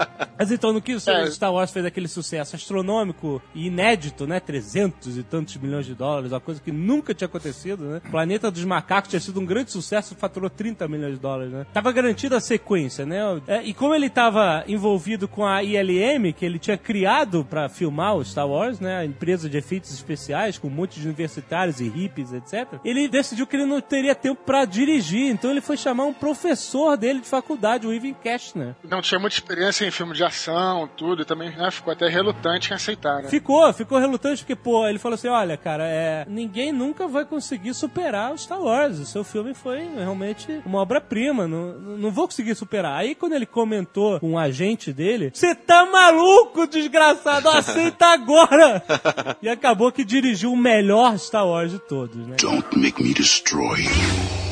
Mas então, no que o É. Star Wars fez aquele sucesso astronômico e inédito, né? 300 e tantos milhões de dólares, uma coisa que nunca tinha acontecido, né? O Planeta dos Macacos tinha sido um grande sucesso, faturou 30 milhões de dólares, né? Tava garantida a sequência, né? É, e como ele tava envolvido com a ILM, que ele tinha criado pra filmar o Star Wars, né? A empresa de efeitos especiais, com um monte de universitários e hippies, etc. Ele decidiu que ele não teria tempo pra dirigir, então ele foi chamar um professor dele de faculdade, o Ivan Kastner. Não tinha muita experiência em filme de ação, tudo, e também né, ficou até relutante em aceitar, né? Ficou, ficou relutante porque, pô, ele falou assim: olha, cara, é, ninguém nunca vai conseguir superar o Star Wars. O seu filme foi realmente uma obra-prima, não, não vou conseguir superar. Aí quando ele comentou com um agente dele, você tá maluco, desgraçado, aceita agora! e acabou que dirigiu o melhor Star Wars de todos, né? Don't make me destroy you.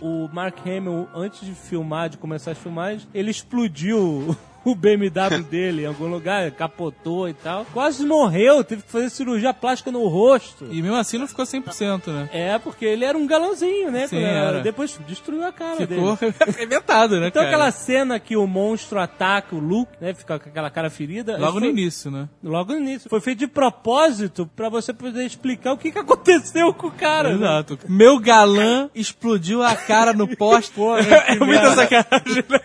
O Mark Hamill, antes de filmar, de começar as filmagens, ele explodiu o BMW dele em algum lugar, capotou e tal. Quase morreu, teve que fazer cirurgia plástica no rosto. E mesmo assim não ficou 100%, né? É, porque ele era um galãozinho, né? Sim, era. Depois destruiu a cara Ficou dele. arrebentado, né, Então cara? aquela cena que o monstro ataca o Luke, né? Fica com aquela cara ferida. Logo no foi- início, né? Logo no início. Foi feito de propósito pra você poder explicar o que, que aconteceu com o cara. né? Exato. Meu galã explodiu a cara no poste. Pô, né, que é muita sacanagem. né?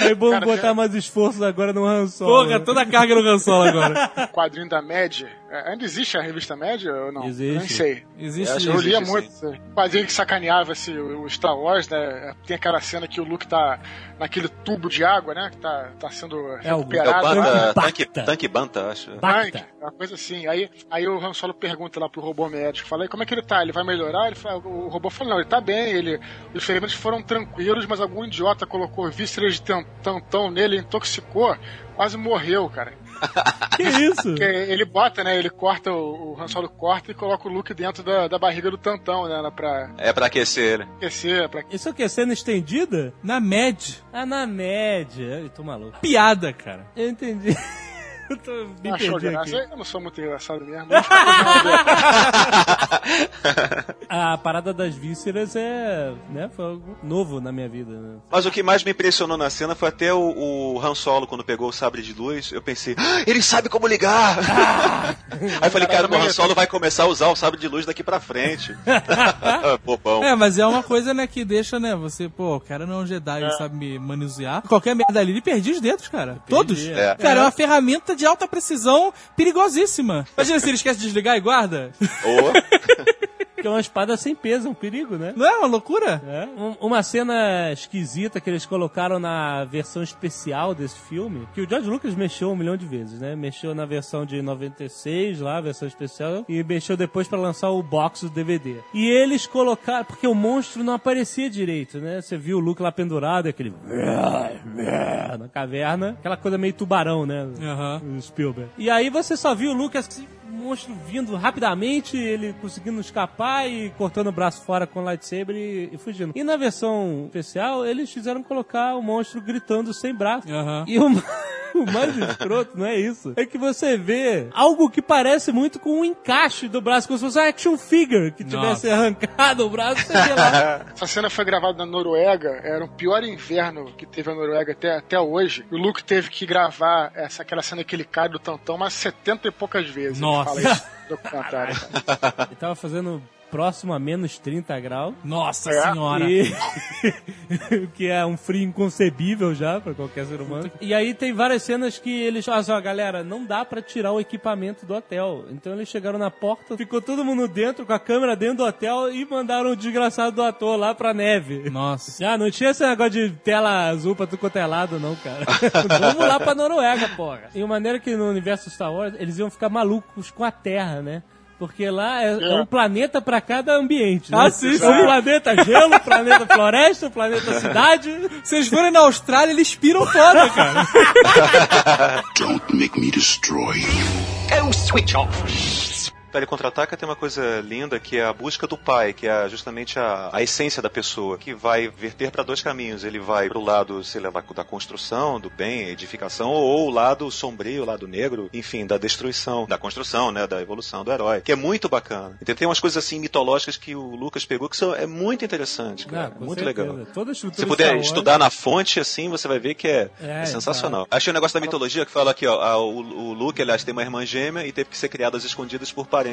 É bom Cara, botar mais esforços agora no Han Solo. Porra, toda a carga no Han Solo agora. O quadrinho da Mad. É, Ainda existe a revista Mad ou não? Existe. Nem sei. Existe Eu lia muito. Quadrinho que sacaneava esse, o Star Wars, né? Tem aquela cena que o Luke tá naquele tubo de água, né? Que tá, tá sendo É, o- É o recuperado. Banta, tanque, tanque Banta, acho. Tanque, uma coisa assim. Aí, aí o Han Solo pergunta lá pro robô médico, fala, "E como é que ele tá? Ele vai melhorar? Ele fala, o robô falou, não, ele tá bem, ele, os ferimentos foram tranquilos, mas algum idiota colocou vísceras de tan- tantão nele, intoxicou, quase morreu, cara. Que isso? Porque ele bota, né, ele corta, o, o Han Solo corta e coloca o Luke dentro da, da barriga do tantão, né, pra É pra aquecer ele. aquecer, pra... Isso aqui é cena estendida? Na Mad. Ah, na média. Eu tô maluco. Piada, cara. Eu entendi. Eu tô me Achou graça? aqui. Eu não sou muito engraçado mesmo. A parada das vísceras é, né, foi algo novo na minha vida. Né? Mas o que mais me impressionou na cena foi até o, o Han Solo, quando pegou o sabre de luz, eu pensei, "Ah, ele sabe como ligar! Aí eu falei, cara, o Han Solo vai começar a usar o sabre de luz daqui pra frente. Bobão. É, mas é uma coisa, né, que deixa, né, você, pô, o cara não é um Jedi, ele sabe me manusear. Qualquer merda ali, ele perdia os dedos, cara. Todos. É. Cara, é uma ferramenta de alta precisão perigosíssima. Imagina se ele esquece de desligar e guarda. Ou- Porque é uma espada sem peso, é um perigo, né? Não é uma loucura? É. Um- uma cena esquisita que eles colocaram na versão especial desse filme, que o George Lucas mexeu um milhão de vezes, né? Mexeu na versão de 96, lá, a versão especial, e mexeu depois pra lançar o box do DVD. E eles colocaram, porque o monstro não aparecia direito, né? Você viu o Luke lá pendurado, aquele na caverna, aquela coisa meio tubarão, né? Aham. o Spielberg. E aí você só viu o Lucas, assim, monstro vindo rapidamente, ele conseguindo escapar e cortando o braço fora com o lightsaber e, e fugindo. E na versão especial, eles fizeram colocar o monstro gritando sem braço. Aham. E o, o mais escroto, não é isso? É que você vê algo que parece muito com um encaixe do braço, como se fosse uma action figure que tivesse Nossa. arrancado o braço, você vê lá. Essa cena foi gravada na Noruega, era o pior inverno que teve a Noruega até, até hoje. E o Luke teve que gravar essa, aquela cena que ele cai do tantão umas 70 e poucas vezes. Ele Nossa. fala isso no documentário. Ele tava fazendo próximo a menos 30 graus. Nossa É. senhora. E... o que é um frio inconcebível já pra qualquer ser humano. E aí tem várias cenas que eles falam assim, ó, galera, não dá pra tirar o equipamento do hotel. Então eles chegaram na porta, ficou todo mundo dentro, com a câmera dentro do hotel e mandaram o desgraçado do ator lá pra neve. Nossa. Ah, não tinha esse negócio de tela azul pra tudo quanto é lado, não, cara. Vamos lá pra Noruega, porra. E uma maneira que no universo Star Wars eles iam ficar malucos com a Terra, né? Porque lá é, é um planeta pra cada ambiente. Né? Ah, sim, É sim. um planeta gelo, planeta floresta, planeta cidade. Eles forem na Austrália, eles piram foda, cara. Don't make me destroy you. Go switch off. Ele contra-ataca tem uma coisa linda que é a busca do pai, que é justamente a, a essência da pessoa, que vai verter para dois caminhos. Ele vai pro lado, sei lá, da construção, do bem, edificação, ou o lado sombrio, o lado negro, enfim, da destruição, da construção, né, da evolução do herói, que é muito bacana. Então tem umas coisas assim mitológicas que o Lucas pegou que são, é muito interessante, cara, Ah, muito certeza. legal. Toda Se puder estudar na fonte, assim, você vai ver que é, É, é sensacional. Achei um negócio da mitologia que fala aqui, ó, a- o, o Luke, aliás, tem uma irmã gêmea e teve que ser criado às escondidas por parentes.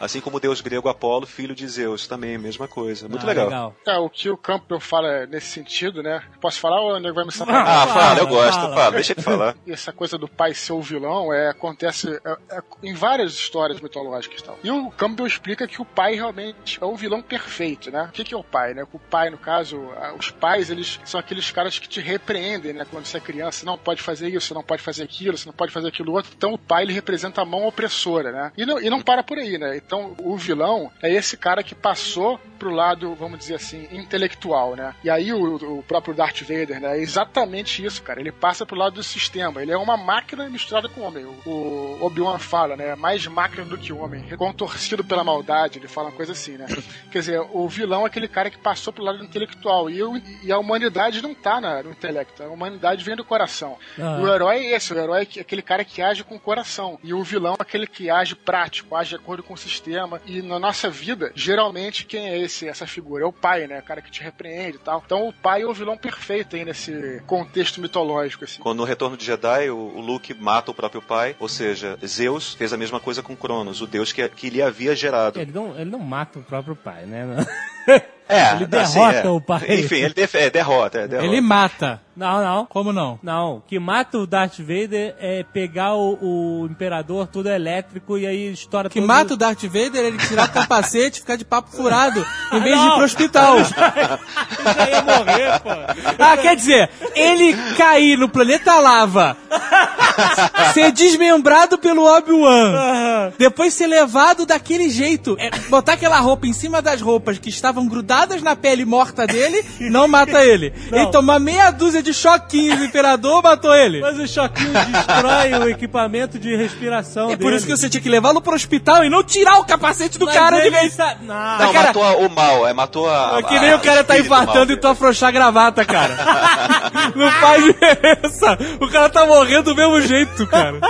Assim como o deus grego Apolo, filho de Zeus, também, mesma coisa. Muito Ah, legal. É, o que o Campbell fala nesse sentido, né? Posso falar ou o nego vai me Ah, sacanear? fala, eu gosto, fala. fala, deixa ele falar. essa coisa do pai ser o vilão é, acontece é, é, em várias histórias mitológicas e tal. E o Campbell explica que o pai realmente é o vilão perfeito, né? O que, que é o pai, né? O pai, no caso, os pais, eles são aqueles caras que te repreendem, né? Quando você é criança, não pode fazer isso, não pode fazer aquilo, você não pode fazer aquilo outro. Então o pai, ele representa a mão opressora, né? E não, e não para por aí, né? Então o vilão é esse cara que passou pro lado, vamos dizer assim, intelectual, né? E aí o, o próprio Darth Vader, né? É exatamente isso, cara. Ele passa pro lado do sistema. Ele é uma máquina misturada com homem. O, Obi-Wan fala, né? Mais máquina do que homem. Contorcido pela maldade. Ele fala uma coisa assim, né? Quer dizer, o vilão é aquele cara que passou pro lado intelectual. E, o- e a humanidade não tá na- no intelecto. A humanidade vem do coração. Ah. O herói é esse. O herói é aquele cara que age com o coração. E o vilão é aquele que age prático, age acordo com o sistema. E na nossa vida, geralmente, quem é esse, essa figura? É o pai, né? O cara que te repreende e tal. Então o pai é o vilão perfeito aí nesse contexto mitológico, assim. Quando no Retorno de Jedi, o, o Luke mata o próprio pai, ou seja, Zeus fez a mesma coisa com Cronos, o deus que, que lhe havia gerado. Ele não, ele não mata o próprio pai, né? É, Ele assim, derrota é. o pai. Enfim, ele def- é, derrota, é, derrota. Ele mata. Não, não. Como não? Não, o que mata o Darth Vader é pegar o, o Imperador todo elétrico e aí estoura que todo... mata o Darth Vader é ele tirar o capacete e ficar de papo furado, em vez de ir Não. pro hospital. Ele já ia morrer, pô. Ah, quer dizer, ele cair no planeta lava, ser desmembrado pelo Obi-Wan, depois ser levado daquele jeito, é, botar aquela roupa em cima das roupas que estavam grudadas na pele morta dele, não mata ele. Ele tomar meia dúzia de choquinhos do Imperador, matou ele. Mas o choquinho destrói o equipamento de respiração É por dele. isso que você tinha que levá-lo pro hospital e não tirar o capacete do Mas cara de vez. tá- Não, Não, cara- matou a- o mal, é, matou a. É que a- nem o cara tá infartando e tu afrouxar a gravata, cara. Não faz diferença. O cara tá morrendo do mesmo jeito, cara.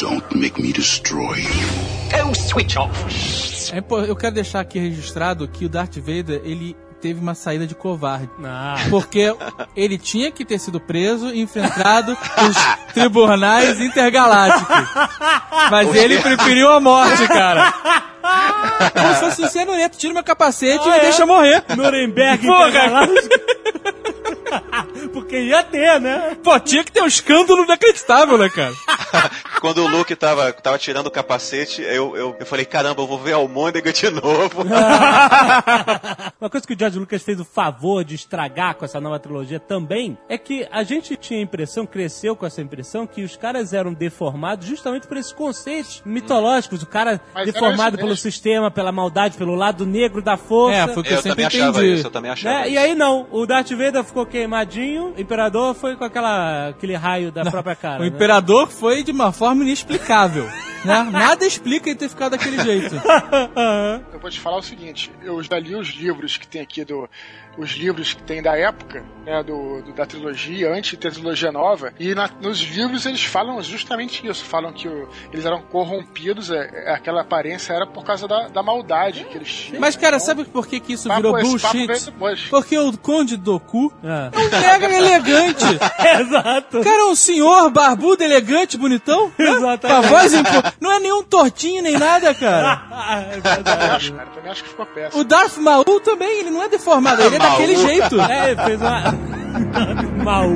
Don't make me destroy you. Go switch off. É, pô, eu quero deixar aqui registrado que o Darth Vader, ele teve uma saída de covarde. não. Porque ele tinha que ter sido preso e enfrentado os tribunais intergalácticos. Mas ele preferiu a morte, cara. Como se fosse um. Tira meu capacete e me Ah, é? deixa morrer. Nuremberg Porra. intergaláctico. Porque ia ter, né? Pô, tinha que ter um escândalo inacreditável, né, cara? Quando o Luke tava, tava tirando o capacete, eu, eu, eu falei, caramba, eu vou ver Almôndega de novo. Uma coisa que o George Lucas fez o favor de estragar com essa nova trilogia também é que a gente tinha a impressão, cresceu com essa impressão, que os caras eram deformados justamente por esses conceitos mitológicos. O cara Mas deformado pelo sistema, pela maldade, pelo lado negro da força. É, foi o que eu, eu sempre também achava entendi. isso, eu também achava Né? isso. E aí não, o Darth Vader ficou queimadinho, o Imperador foi com aquela, aquele raio da própria cara. O né? imperador foi de uma forma inexplicável. Né? Nada explica ele ter ficado daquele jeito. Eu vou te falar o seguinte, eu já li os livros que tem aqui do. Os livros que tem da época, né, do, do- da trilogia, antes de ter a trilogia nova, e na- nos livros eles falam justamente isso, falam que o- eles eram corrompidos, é, é, aquela aparência era por causa da, da maldade que eles tinham. Mas, cara, Então, sabe por que, que isso papo- virou bullshit? Porque o Conde Doku É. é um mega elegante. Exato. O cara é um senhor barbudo, elegante, bonitão. né? Exatamente. Com a voz impo- Não é nenhum tortinho nem nada, cara. é verdade. acho, cara, também acho que ficou péssimo. O Darth Maul também, ele não é deformado, ele é Maul. daquele jeito. É, ele fez uma. Mal.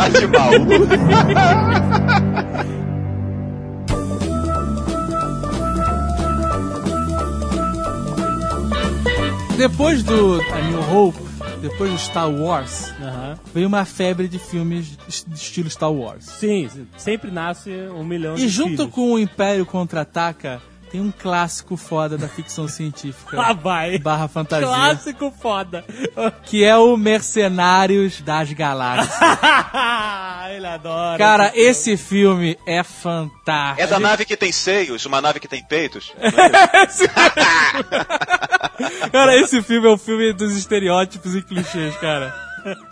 Arte mal. Depois do A New Hope, depois do Star Wars, Aham. Veio uma febre de filmes de estilo Star Wars. Sim, sempre nasce um milhão de E junto filhos. com o Império Contra-Ataca, tem um clássico foda da ficção científica. Lá vai. Barra fantasia. Clássico foda. Que é o Mercenários das Galáxias. Ele adora. Cara, esse filme é fantástico. É da nave que tem seios, uma nave que tem peitos. Cara, esse filme é o filme dos estereótipos e clichês, cara.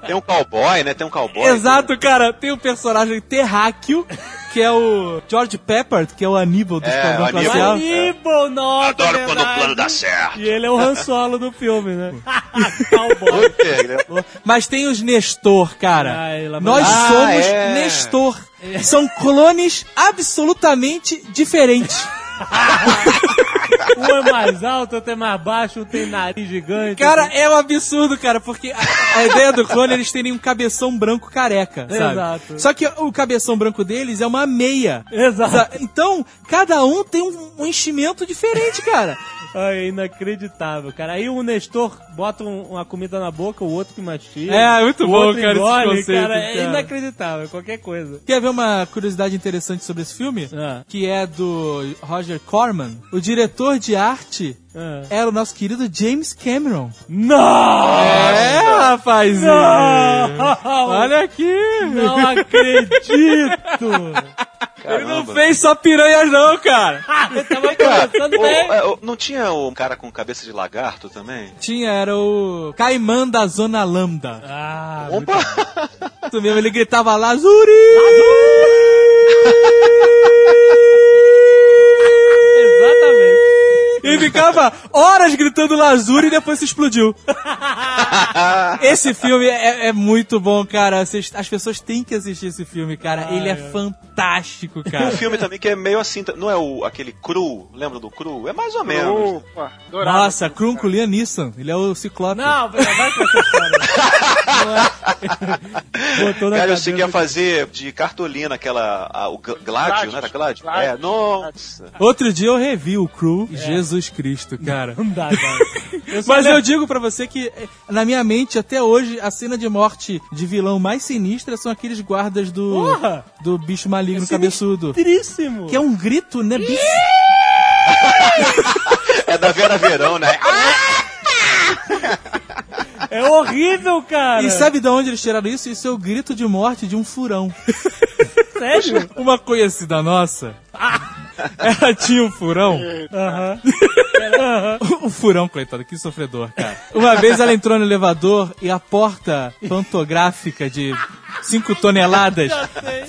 Tem um cowboy, né? Tem um cowboy. Exato, cara. Tem o personagem terráqueo, que é o George Pepper, que é o Aníbal do É, Esquadrão o Aníbal. Nossa, Adoro é quando o plano dá certo. E ele é o Han Solo do filme, né? Cowboy. Puta, ele é- Mas tem os Nestor, cara. Ai, lá vai. Nós Ah, somos é. Nestor. São clones absolutamente diferentes. Um é mais alto, outro é mais baixo, um tem nariz gigante. Cara, é um absurdo, cara, porque a, a ideia do clone é eles terem um cabeção branco careca, sabe? Exato. Só que o cabeção branco deles é uma meia. Exato. Sa- Então, cada um tem um, um enchimento diferente, cara. Ai, inacreditável, cara. Aí o Nestor bota um- uma comida na boca, o outro que mastiga. É, muito o bom, cara, engole, conceitos, cara. É cara. inacreditável, qualquer coisa. Quer ver uma curiosidade interessante sobre esse filme? Ah. Que é do Roger Corman. O diretor de arte Ah. era o nosso querido James Cameron. Não! É, rapazinho! Não! Olha aqui! Não acredito! Ele não fez só piranhas não, cara! Eu tava começando bem. é, não tinha um cara com cabeça de lagarto também? Tinha, era o Caimã da Zona Lambda. Ah, Opa! Isso mesmo, ele gritava Lazuri! exatamente. E ficava horas gritando Lazuri e depois se explodiu. Esse filme é, é muito bom, cara. Vocês- as pessoas têm que assistir esse filme, cara. Ele é fantástico, Um cara. filme também que é meio assim, não é o, aquele cru, lembra do cru? É mais ou menos. Opa. Nossa, Krum com Liam Neeson. Ele é o Ciclope. Não, vai vai é. Botou na Cara, eu cheguei a fazer de cartolina aquela. a- o Gl- Gládio, não era Gládio? Gládio. É, nossa. Outro dia eu revi o Crew Jesus Cristo, cara. Não dá, cara. Eu Mas lembro- eu digo pra você que, eh, na minha mente, até hoje, a cena de morte de vilão mais sinistra são aqueles guardas do, Porra! do bicho maligno cabeçudo. Sinistríssimo. Que é um grito, né? É da Vera Verão, né? É horrível, cara. E sabe de onde eles tiraram isso? Isso é o grito de morte de um furão. Sério? Uma conhecida nossa, ela tinha um furão. Aham. O furão, coitado, que sofredor, cara. Uma vez ela entrou no elevador e a porta pantográfica de 5 toneladas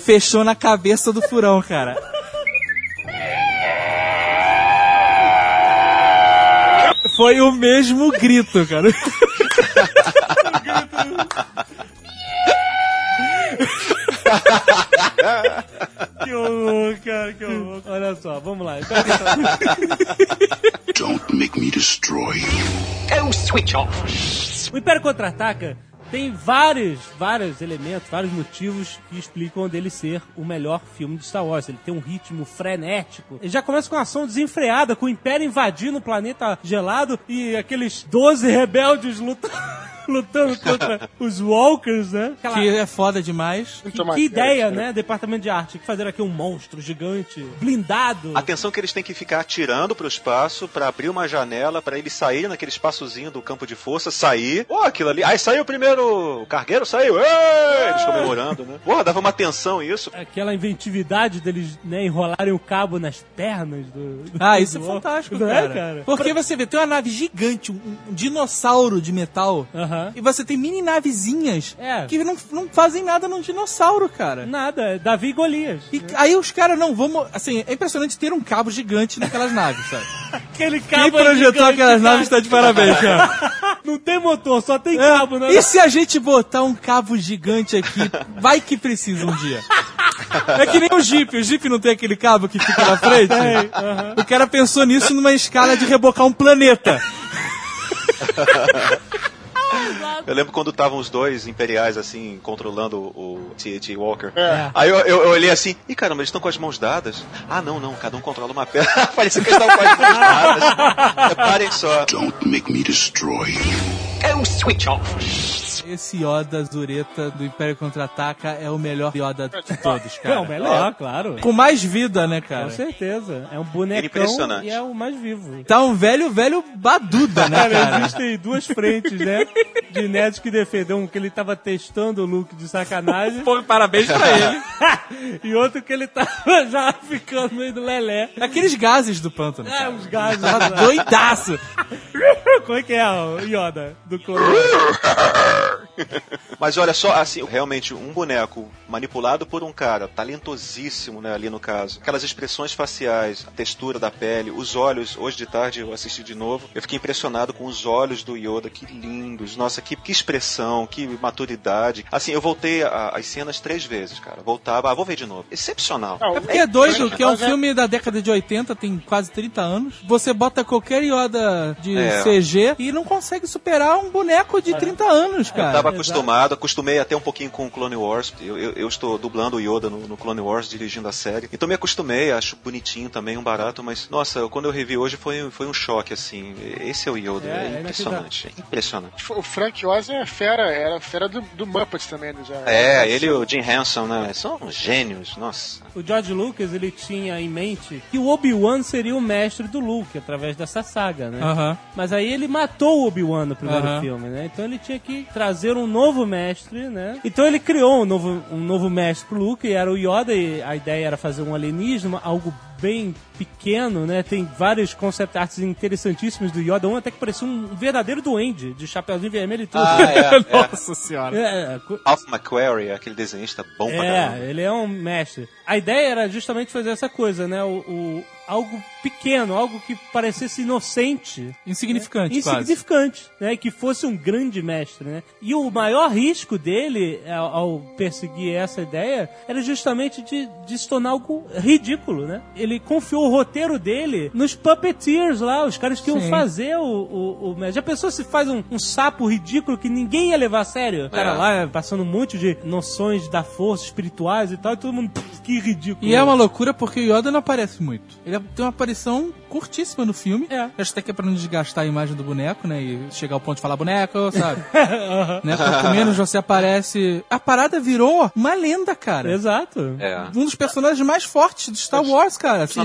fechou na cabeça do furão, cara. Foi o mesmo grito, cara. Que horror, cara, que horror. Olha só, vamos lá. Don't make me destroy you. Go switch off. O Império Contra-Ataca tem vários, vários elementos, vários motivos que explicam dele ser o melhor filme de Star Wars. Ele tem um ritmo frenético. Ele já começa com uma ação desenfreada, com o Império invadindo o planeta gelado e aqueles 12 rebeldes lutando, lutando contra os Walkers, né? Aquela- Que é foda demais. que, que ideia, né? Departamento de arte. Que fazer aqui um monstro gigante, blindado. Atenção que eles têm que ficar atirando pro espaço pra abrir uma janela pra ele sair naquele espaçozinho do campo de força, sair. Pô, aquilo ali. Aí saiu primeiro, o cargueiro saiu. Ei! Eles comemorando, né? Porra, dava uma tensão isso. Aquela inventividade deles né, enrolarem o cabo nas pernas do. Ah, do isso é Walker. fantástico, cara. É, cara? Porque você vê, tem uma nave gigante, um, um dinossauro de metal, Aham. e você tem mini navezinhas É. que não, não fazem nada num dinossauro, cara. Nada, é Davi e Golias. E aí os caras, não, vamos. Assim, é impressionante ter um cabo gigante naquelas naves, sabe? Aquele Quem cabo é projetou gigante, aquelas naves tá de parabéns, cara. Não tem motor, só tem cabo, né? E se a gente botar um cabo gigante aqui, vai que precisa um dia. É que nem o Jeep, o Jeep não tem aquele cabo que fica na frente? O cara pensou nisso numa escala de rebocar um planeta. Eu lembro quando estavam os dois imperiais, assim, controlando o T.H. Walker. É. Aí eu, eu- eu olhei assim, ih caramba, eles estão com as mãos dadas. Ah, não, não, cada um controla uma perna. Parecia que eles estavam com as mãos dadas. Reparem só. Don't make me destroy you. Go switch off. Esse Yoda Zureta do Império Contra-Ataca é o melhor Yoda de todos, cara. É o melhor, claro. Com mais vida, né, Com cara? certeza. É um bonecão impressionante. e é o mais vivo. Tá um velho, velho baduda, né, Cara, cara? existem duas frentes, né? De nerds que defendem um que ele tava testando o look de sacanagem Pô, parabéns pra ele. e outro que ele tava já ficando meio do lelé. Aqueles gases do pântano. É, cara. uns gases. Tava lá. doidaço. Como é que é o Yoda do Clone? Mas olha só, assim, realmente um boneco manipulado por um cara talentosíssimo, né, ali no caso. Aquelas expressões faciais, a textura da pele, os olhos. Hoje de tarde eu assisti de novo. Eu fiquei impressionado com os olhos do Yoda, que lindos. Nossa, que, que expressão, que maturidade. Assim, eu voltei a- as cenas três vezes, cara. Voltava, ah, vou ver de novo. Excepcional. Não, É porque é doido, que é um Mas filme da década de 80, tem quase 30 anos. Você bota qualquer Yoda de É. CG e não consegue superar um boneco de 30 anos, Eu cara. tava acostumado, acostumei até um pouquinho com o Clone Wars. Eu, eu, eu estou dublando o Yoda no, no Clone Wars, dirigindo a série. Então me acostumei, acho bonitinho também, um barato, mas nossa, quando eu revi hoje foi, foi um choque, assim. Esse é o Yoda, É, é, é impressionante, é impressionante. O Frank Oz é fera, era fera do, do Muppets também, né? Já, É, ele e o Jim Henson, né? São gênios, nossa. O George Lucas, ele tinha em mente que o Obi-Wan seria o mestre do Luke, através dessa saga, né? Aham. Mas aí ele matou o Obi-Wan no primeiro Aham. filme, né? Então ele tinha que trazer um novo mestre, né? Então ele criou um novo, um novo mestre pro Luke, e era o Yoda, e a ideia era fazer um alienígena, algo bem pequeno, né? Tem vários concept arts interessantíssimos do Yoda. Um até que parecia um verdadeiro duende, de chapeuzinho vermelho e tudo. Ah, é, é. Nossa senhora. É, é, Alf McQuarrie, aquele desenhista bom pra caramba. é, ele é um mestre. A ideia era justamente fazer essa coisa, né? O, o- algo pequeno, algo que parecesse inocente, Insignificante, quase. insignificante, né? Que fosse um grande mestre, né? E o maior risco dele ao, ao perseguir essa ideia era justamente de, de se tornar algo ridículo, né? Ele confiou o roteiro dele nos puppeteers lá, os caras que iam Sim. fazer o, o, o. Já pensou se faz um, um sapo ridículo que ninguém ia levar a sério? O cara É. lá passando um monte de noções da força espirituais e tal, e todo mundo, "Pff, que ridículo. E é uma loucura porque o Yoda não aparece muito. Ele tem uma aparição curtíssima no filme. É. Acho até que é pra não desgastar a imagem do boneco, né? E chegar ao ponto de falar boneco, sabe? né? Quanto menos você aparece. A parada virou uma lenda, cara. Exato. É. Um dos personagens mais fortes do Star Wars, cara. Assim,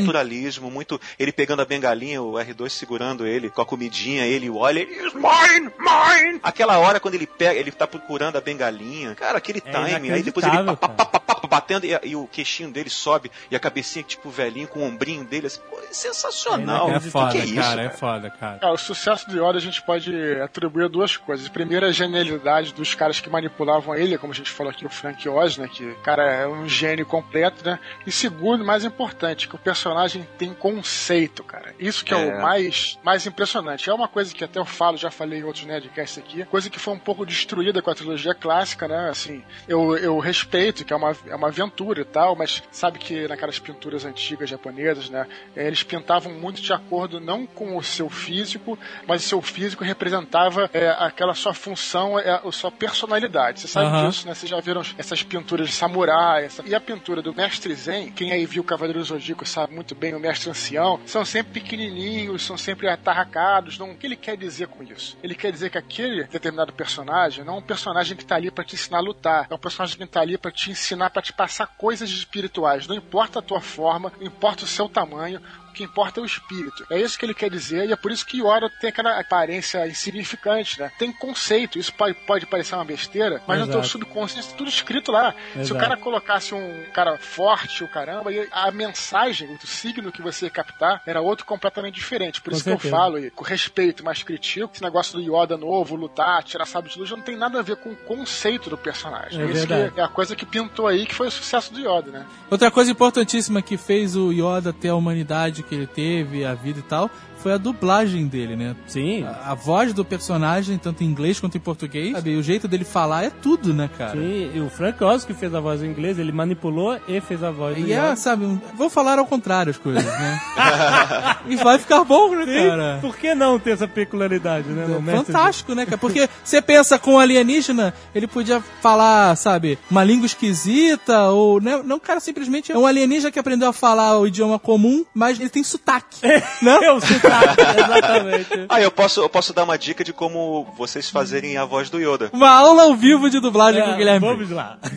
muito. Ele pegando a bengalinha, o R2 segurando ele com a comidinha, ele olha. "It's Mine! Mine! Aquela hora quando ele pega, ele tá procurando a bengalinha. Cara, aquele É time. Aí depois ele pá, pá, pá, pá, pá, batendo e, e o queixinho dele sobe e a cabecinha, tipo, velhinho com o ombrinho dele. Assim, pô, é sensacional. é foda, que é isso, cara, é foda, cara. Cara, o sucesso do Yoda a gente pode atribuir a duas coisas. Primeiro, a genialidade dos caras que manipulavam ele, como a gente falou aqui, o Frank Oz, né? Que o cara é um gênio completo, né? E segundo, mais importante, que o personagem tem conceito, cara. Isso que é, É. o mais, mais impressionante. É uma coisa que até eu falo, já falei em outros Nerdcasts aqui, coisa que foi um pouco destruída com a trilogia clássica, né? Assim, eu, eu respeito que é uma, é uma aventura e tal, mas sabe que naquelas pinturas antigas japonesas, né? eh, Eles pintavam muito de acordo não com o seu físico, mas o seu físico representava eh, aquela sua função, eh, a sua personalidade. Você sabe Aham. disso, né? Vocês já viram essas pinturas de samurai, essa- e a pintura do Mestre Zen, quem aí viu o Cavaleiro do Zodíaco sabe muito bem, o Mestre Ancião, são sempre pequenininhos, são sempre atarracados. Não, o que ele quer dizer com isso? Ele quer dizer que aquele determinado personagem não é um personagem que tá ali pra te ensinar a lutar, é um personagem que tá ali pra te ensinar, pra te passar coisas espirituais. Não importa a tua forma, não importa o seu tamanho, o que importa é o espírito. É isso que ele quer dizer, e é por isso que Yoda tem aquela aparência insignificante, né? Tem conceito. Isso pode, pode parecer uma besteira, mas no teu Exato. subconsciente tá tudo escrito lá. Se o Exato. cara colocasse um cara forte, o caramba, a mensagem, o signo que você ia captar era outro completamente diferente. Por Com isso que eu certeza. falo, e com respeito, mas critico, esse negócio do Yoda novo, lutar, tirar sábio de luz, não tem nada a ver com o conceito do personagem. É isso verdade. que é a coisa que pintou aí, que foi o sucesso do Yoda, né? Outra coisa importantíssima que fez o Yoda ter a humanidade que ele teve, a vida e tal, foi a dublagem dele, né? Sim. A, a voz do personagem, tanto em inglês quanto em português, sabe? O jeito dele falar é tudo, né, cara? Sim, e o Frank Oz que fez a voz em inglês, ele manipulou e fez a voz do E é, sabe, vou falar ao contrário as coisas, né? e vai ficar bom, né, Sim, cara? Por que não ter essa peculiaridade, né? mestre Fantástico, né, cara? Porque você pensa com um alienígena, ele podia falar, sabe, uma língua esquisita, ou né? não, o cara simplesmente é um alienígena que aprendeu a falar o idioma comum, mas ele tem sotaque. né? É o sotaque, exatamente. Ah, eu posso, eu posso dar uma dica de como vocês fazerem a voz do Yoda. Uma aula ao vivo de dublagem com o É, Guilherme. vamos lá.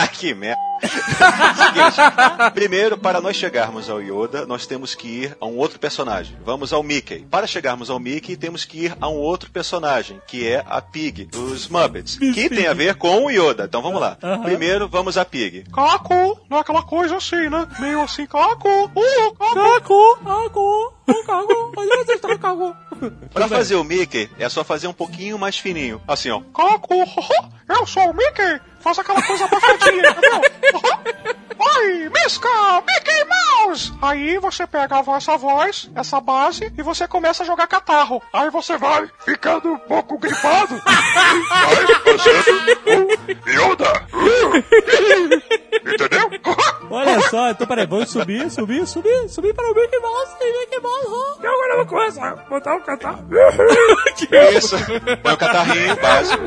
Ah, que merda. Seguinte, primeiro, para nós chegarmos ao Yoda, nós temos que ir a um outro personagem. Vamos ao Mickey. Para chegarmos ao Mickey, temos que ir a um outro personagem, que é a Pig, dos Muppets, que tem a ver com o Yoda. Então vamos lá. Aham. Primeiro, vamos a Pig. Caco, não é aquela coisa assim, né? Meio assim, caco, uh, caco. Caco, caco, caco, onde você está, caco? Para fazer o Mickey, é só fazer um pouquinho mais fininho. Assim, ó. Caco, eu sou o Mickey. Faz aquela coisa baixadinha, entendeu? Oi, Misca, Mickey Mouse! Aí você pega essa voz, essa base, e você começa a jogar catarro. Aí você vai ficando um pouco gripado. Vai fazendo o Yoda. Entendeu? Olha só, então peraí, vamos subir, subir, subir, subir para o Mickey Mouse, Mouse. E agora eu vou começar, botar um catarro. Isso. Põe o catarrinho básico.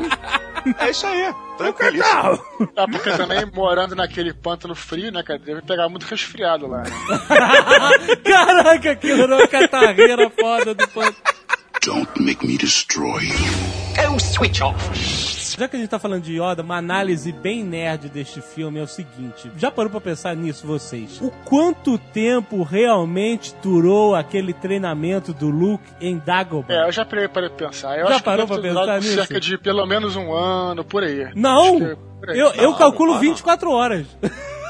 É isso aí. Tranquilíssimo. Ah, porque também morando naquele pântano frio, né, cara? Deve pegar muito resfriado lá. Caraca, aquilo era uma catarreira foda do pano. Don't make me destroy you. Go switch off. Já que a gente tá falando de Yoda, uma análise bem nerd deste filme é o seguinte: já parou pra pensar nisso vocês? O quanto tempo realmente durou aquele treinamento do Luke em Dagobah? É, eu já parei para pensar. Eu Já parou pra pensar nisso? cerca de pelo menos um ano, por aí. Não! É por aí. Eu, eu Não, calculo não. 24 horas.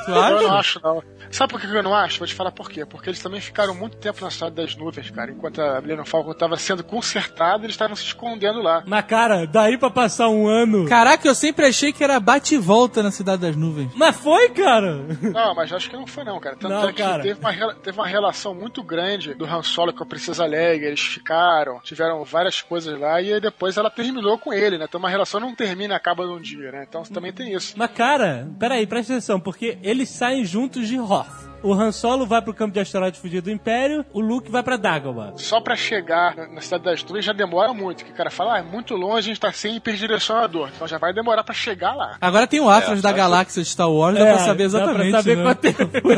Tu Eu não acho, não. Sabe por que eu não acho? Vou te falar por quê. Porque eles também ficaram muito tempo na cidade das nuvens, cara. Enquanto a Millennium Falcon estava sendo consertada, eles estavam se escondendo lá. Mas, cara, daí pra passar um ano. Caraca, eu sempre achei que era bate e volta na Cidade das Nuvens. Mas foi, cara? Não, mas acho que não foi não, cara. Tanto Não, é que cara. Teve, uma, teve uma relação muito grande do Han Solo com a Princesa Leia. Eles ficaram, tiveram várias coisas lá e aí depois ela terminou com ele, né? Então uma relação não termina, acaba num dia, né? Então também tem isso. Mas, cara, peraí, presta atenção, porque eles saem juntos de Hoth. O Han Solo vai pro campo de asteroides fugir do Império, o Luke vai pra Dagobah. Só pra chegar na, Cidade das Nuvens já demora muito. Que o cara fala, ah, é muito longe, a gente tá sem hiperdirecionador. Então já vai demorar pra chegar lá. Agora tem o Atlas É, da Galáxia de Star Wars, dá pra saber exatamente. Dá pra saber né? quanto tempo.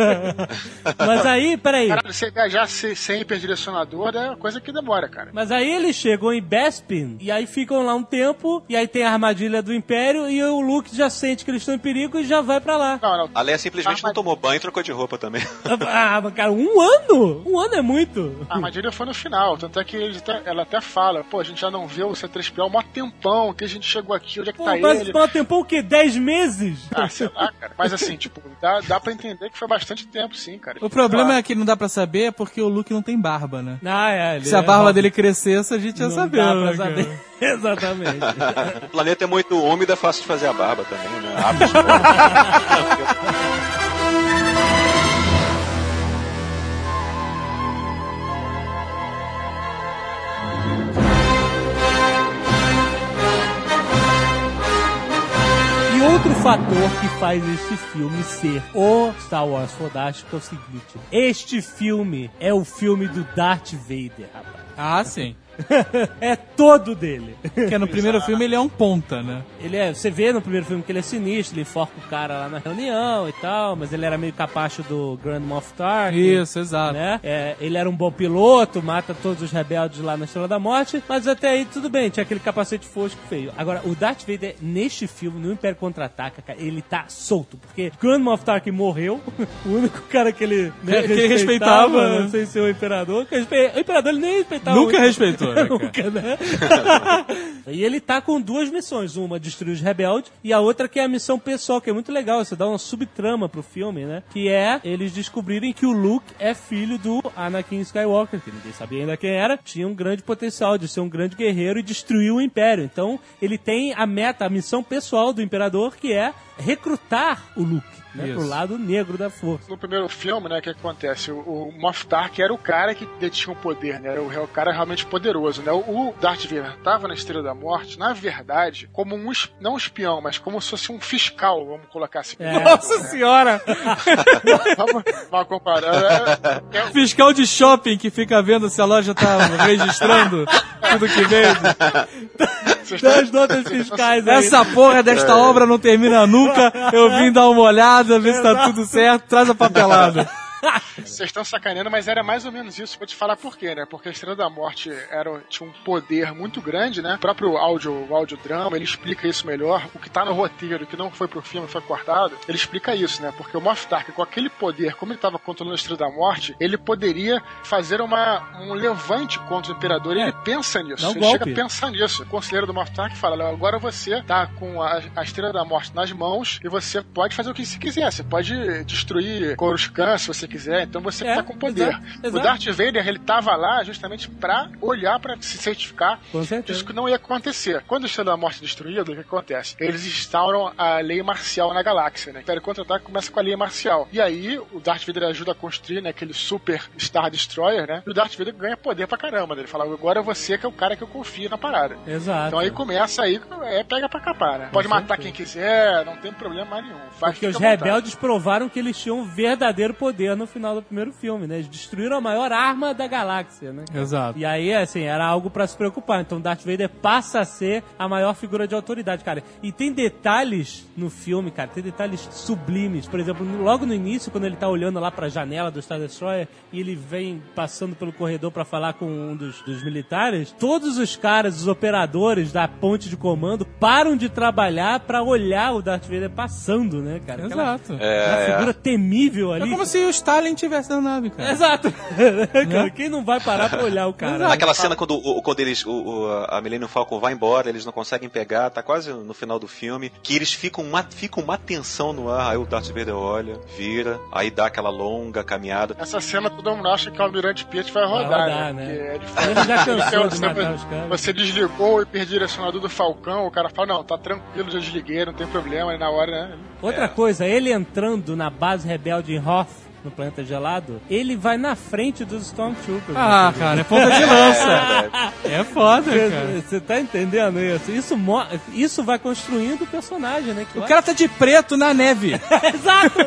Mas aí, peraí. Caralho, você viajar se- sem hiperdirecionador é uma coisa que demora, cara. Mas aí eles chegam em Bespin e aí ficam lá um tempo, e aí tem a armadilha do Império, e o Luke já sente que eles estão em perigo e já vai pra lá. Não, não. A Leia simplesmente não tomou banho e trocou de roupa também. Ah, mas cara, um ano? Um ano é muito. A armadilha foi no final, tanto é que ele até- ela até fala, pô, a gente já não vê o C3PO há mó tempão, que a gente chegou aqui, onde é que Pô, tá mas ele? um tempão o quê? 10 meses? Ah, sei lá, cara. Mas assim, tipo, dá, dá pra entender que foi bastante tempo, sim, cara. O problema é que não dá pra saber é porque o Luke não tem barba, né? Ah, é, ele Se a é- barba dele crescesse, a gente ia não saber. dá né, pra cara? saber. Exatamente. o planeta é muito úmido, é fácil de fazer a barba também, né? Outro fator que faz este filme ser o Star Wars fodástico é o seguinte: este filme é o filme do Darth Vader, rapaz. Ah, sim. é todo dele. Porque no primeiro filme ele é um ponta, né? Ele é, você vê no primeiro filme que ele é sinistro, ele enforca o cara lá na reunião e tal, mas ele era meio capacho do Grand Moff Tarkin. Isso, exato. Né? É, ele era um bom piloto, mata todos os rebeldes lá na Estrela da Morte, mas até aí tudo bem, tinha aquele capacete fosco feio. Agora, o Darth Vader, neste filme, no Império Contra-Ataca, ele tá solto, porque Grand Moff Tarkin morreu, o único cara que ele, né, Que- ele respeitava, né? sem ser o Imperador, que respe- o Imperador ele nem respeitava Nunca muito. respeitou, Nunca, né? e ele tá com duas missões, uma destruir os rebeldes e a outra que é a missão pessoal, que é muito legal, você dá uma subtrama pro filme, né? Que é eles descobrirem que o Luke é filho do Anakin Skywalker, que ninguém sabia ainda quem era, tinha um grande potencial de ser um grande guerreiro e destruir o Império. Então, ele tem a meta, a missão pessoal do Imperador, que é recrutar o Luke, né? Isso. Pro lado negro da força. No primeiro filme, né, o que acontece? O, o Moff Tarkin era o cara que detinha o poder, né? Era o, o cara realmente poderoso, né? O, o Darth Vader tava na Estrela da Morte, na verdade, como um, não um espião, mas como se fosse um fiscal, vamos colocar assim. É. Nossa senhora! Vamos, vamos comparar. É, é, Fiscal de shopping que fica vendo se a loja tá registrando tudo que vende. vocês Dá estão- as notas fiscais aí. Essa porra desta obra não termina nunca. Eu vim dar uma olhada, ver se tá tudo certo. Traz a papelada. Vocês estão sacaneando, mas era mais ou menos isso. Vou te falar por quê, né? Porque a Estrela da Morte era, tinha um poder muito grande, né? O próprio áudio, o audiodrama, ele explica isso melhor. O que tá no roteiro, que não foi pro filme, foi cortado, ele explica isso, né? Porque o Moff Tarkin, com aquele poder, como ele tava controlando a Estrela da Morte, ele poderia fazer uma, um levante contra o Imperador. É. ele pensa nisso. Dá um ele golpe. chega a pensar nisso. O conselheiro do Moff Tarkin fala, "Léo, agora você tá com a, a Estrela da Morte nas mãos e você pode fazer o que você quiser. Você pode destruir Coruscant se você quiser. Então você É, tá com poder. exato, exato. O Darth Vader, ele tava lá justamente pra olhar, pra se certificar disso que não ia acontecer. Quando a Estrela da Morte é destruída, o que acontece? Eles instauram a lei marcial na galáxia, né? O Império Contra-Ataque começa com a lei marcial. E aí, o Darth Vader ajuda a construir né, aquele super Star Destroyer, né? E o Darth Vader ganha poder pra caramba. né? Ele fala, agora você que é o cara que eu confio na parada. Exato. Então aí começa aí, é pega pra capar, né? Pode matar quem quiser, não tem problema nenhum. Faz, Porque os rebeldes provaram que eles tinham um verdadeiro poder no final do primeiro filme, né? Eles destruíram a maior arma da galáxia, né? Exato. E aí, assim, era algo pra se preocupar. Então Darth Vader passa a ser a maior figura de autoridade, cara. E tem detalhes no filme, cara, tem detalhes sublimes. Por exemplo, logo no início, quando ele tá olhando lá pra janela do Star Destroyer e ele vem passando pelo corredor pra falar com um dos, dos militares, todos os caras, os operadores da ponte de comando, param de trabalhar pra olhar o Darth Vader passando, né, cara? Aquela- Exato. uma figura temível ali. É como se os Stalin tivesse na nave, cara. Exato. Cara, Quem não vai parar pra olhar o cara? Naquela cena quando, o, quando eles, o, o- a Millennium Falcon vai embora, eles não conseguem pegar, tá quase no final do filme, que eles ficam uma, ficam uma tensão no ar, aí o Darth Vader olha, vira, aí dá aquela longa caminhada. Essa cena todo mundo acha que o Almirante Piet vai rodar, rodar, né? né? É. Ele já cansou de você- matar os caras. Você desligou o hiperdirecionador do Falcão, o cara fala, não, tá tranquilo, já desliguei, não tem problema, e na hora, né? Outra coisa, ele entrando na base rebelde em Hoth, no planeta gelado, ele vai na frente dos Stormtroopers. Ah, cara, é ponta de lança. É foda, cara. Você tá entendendo isso? Isso, mo- isso vai construindo o personagem, né? Que O cara tá de preto na neve. Exato!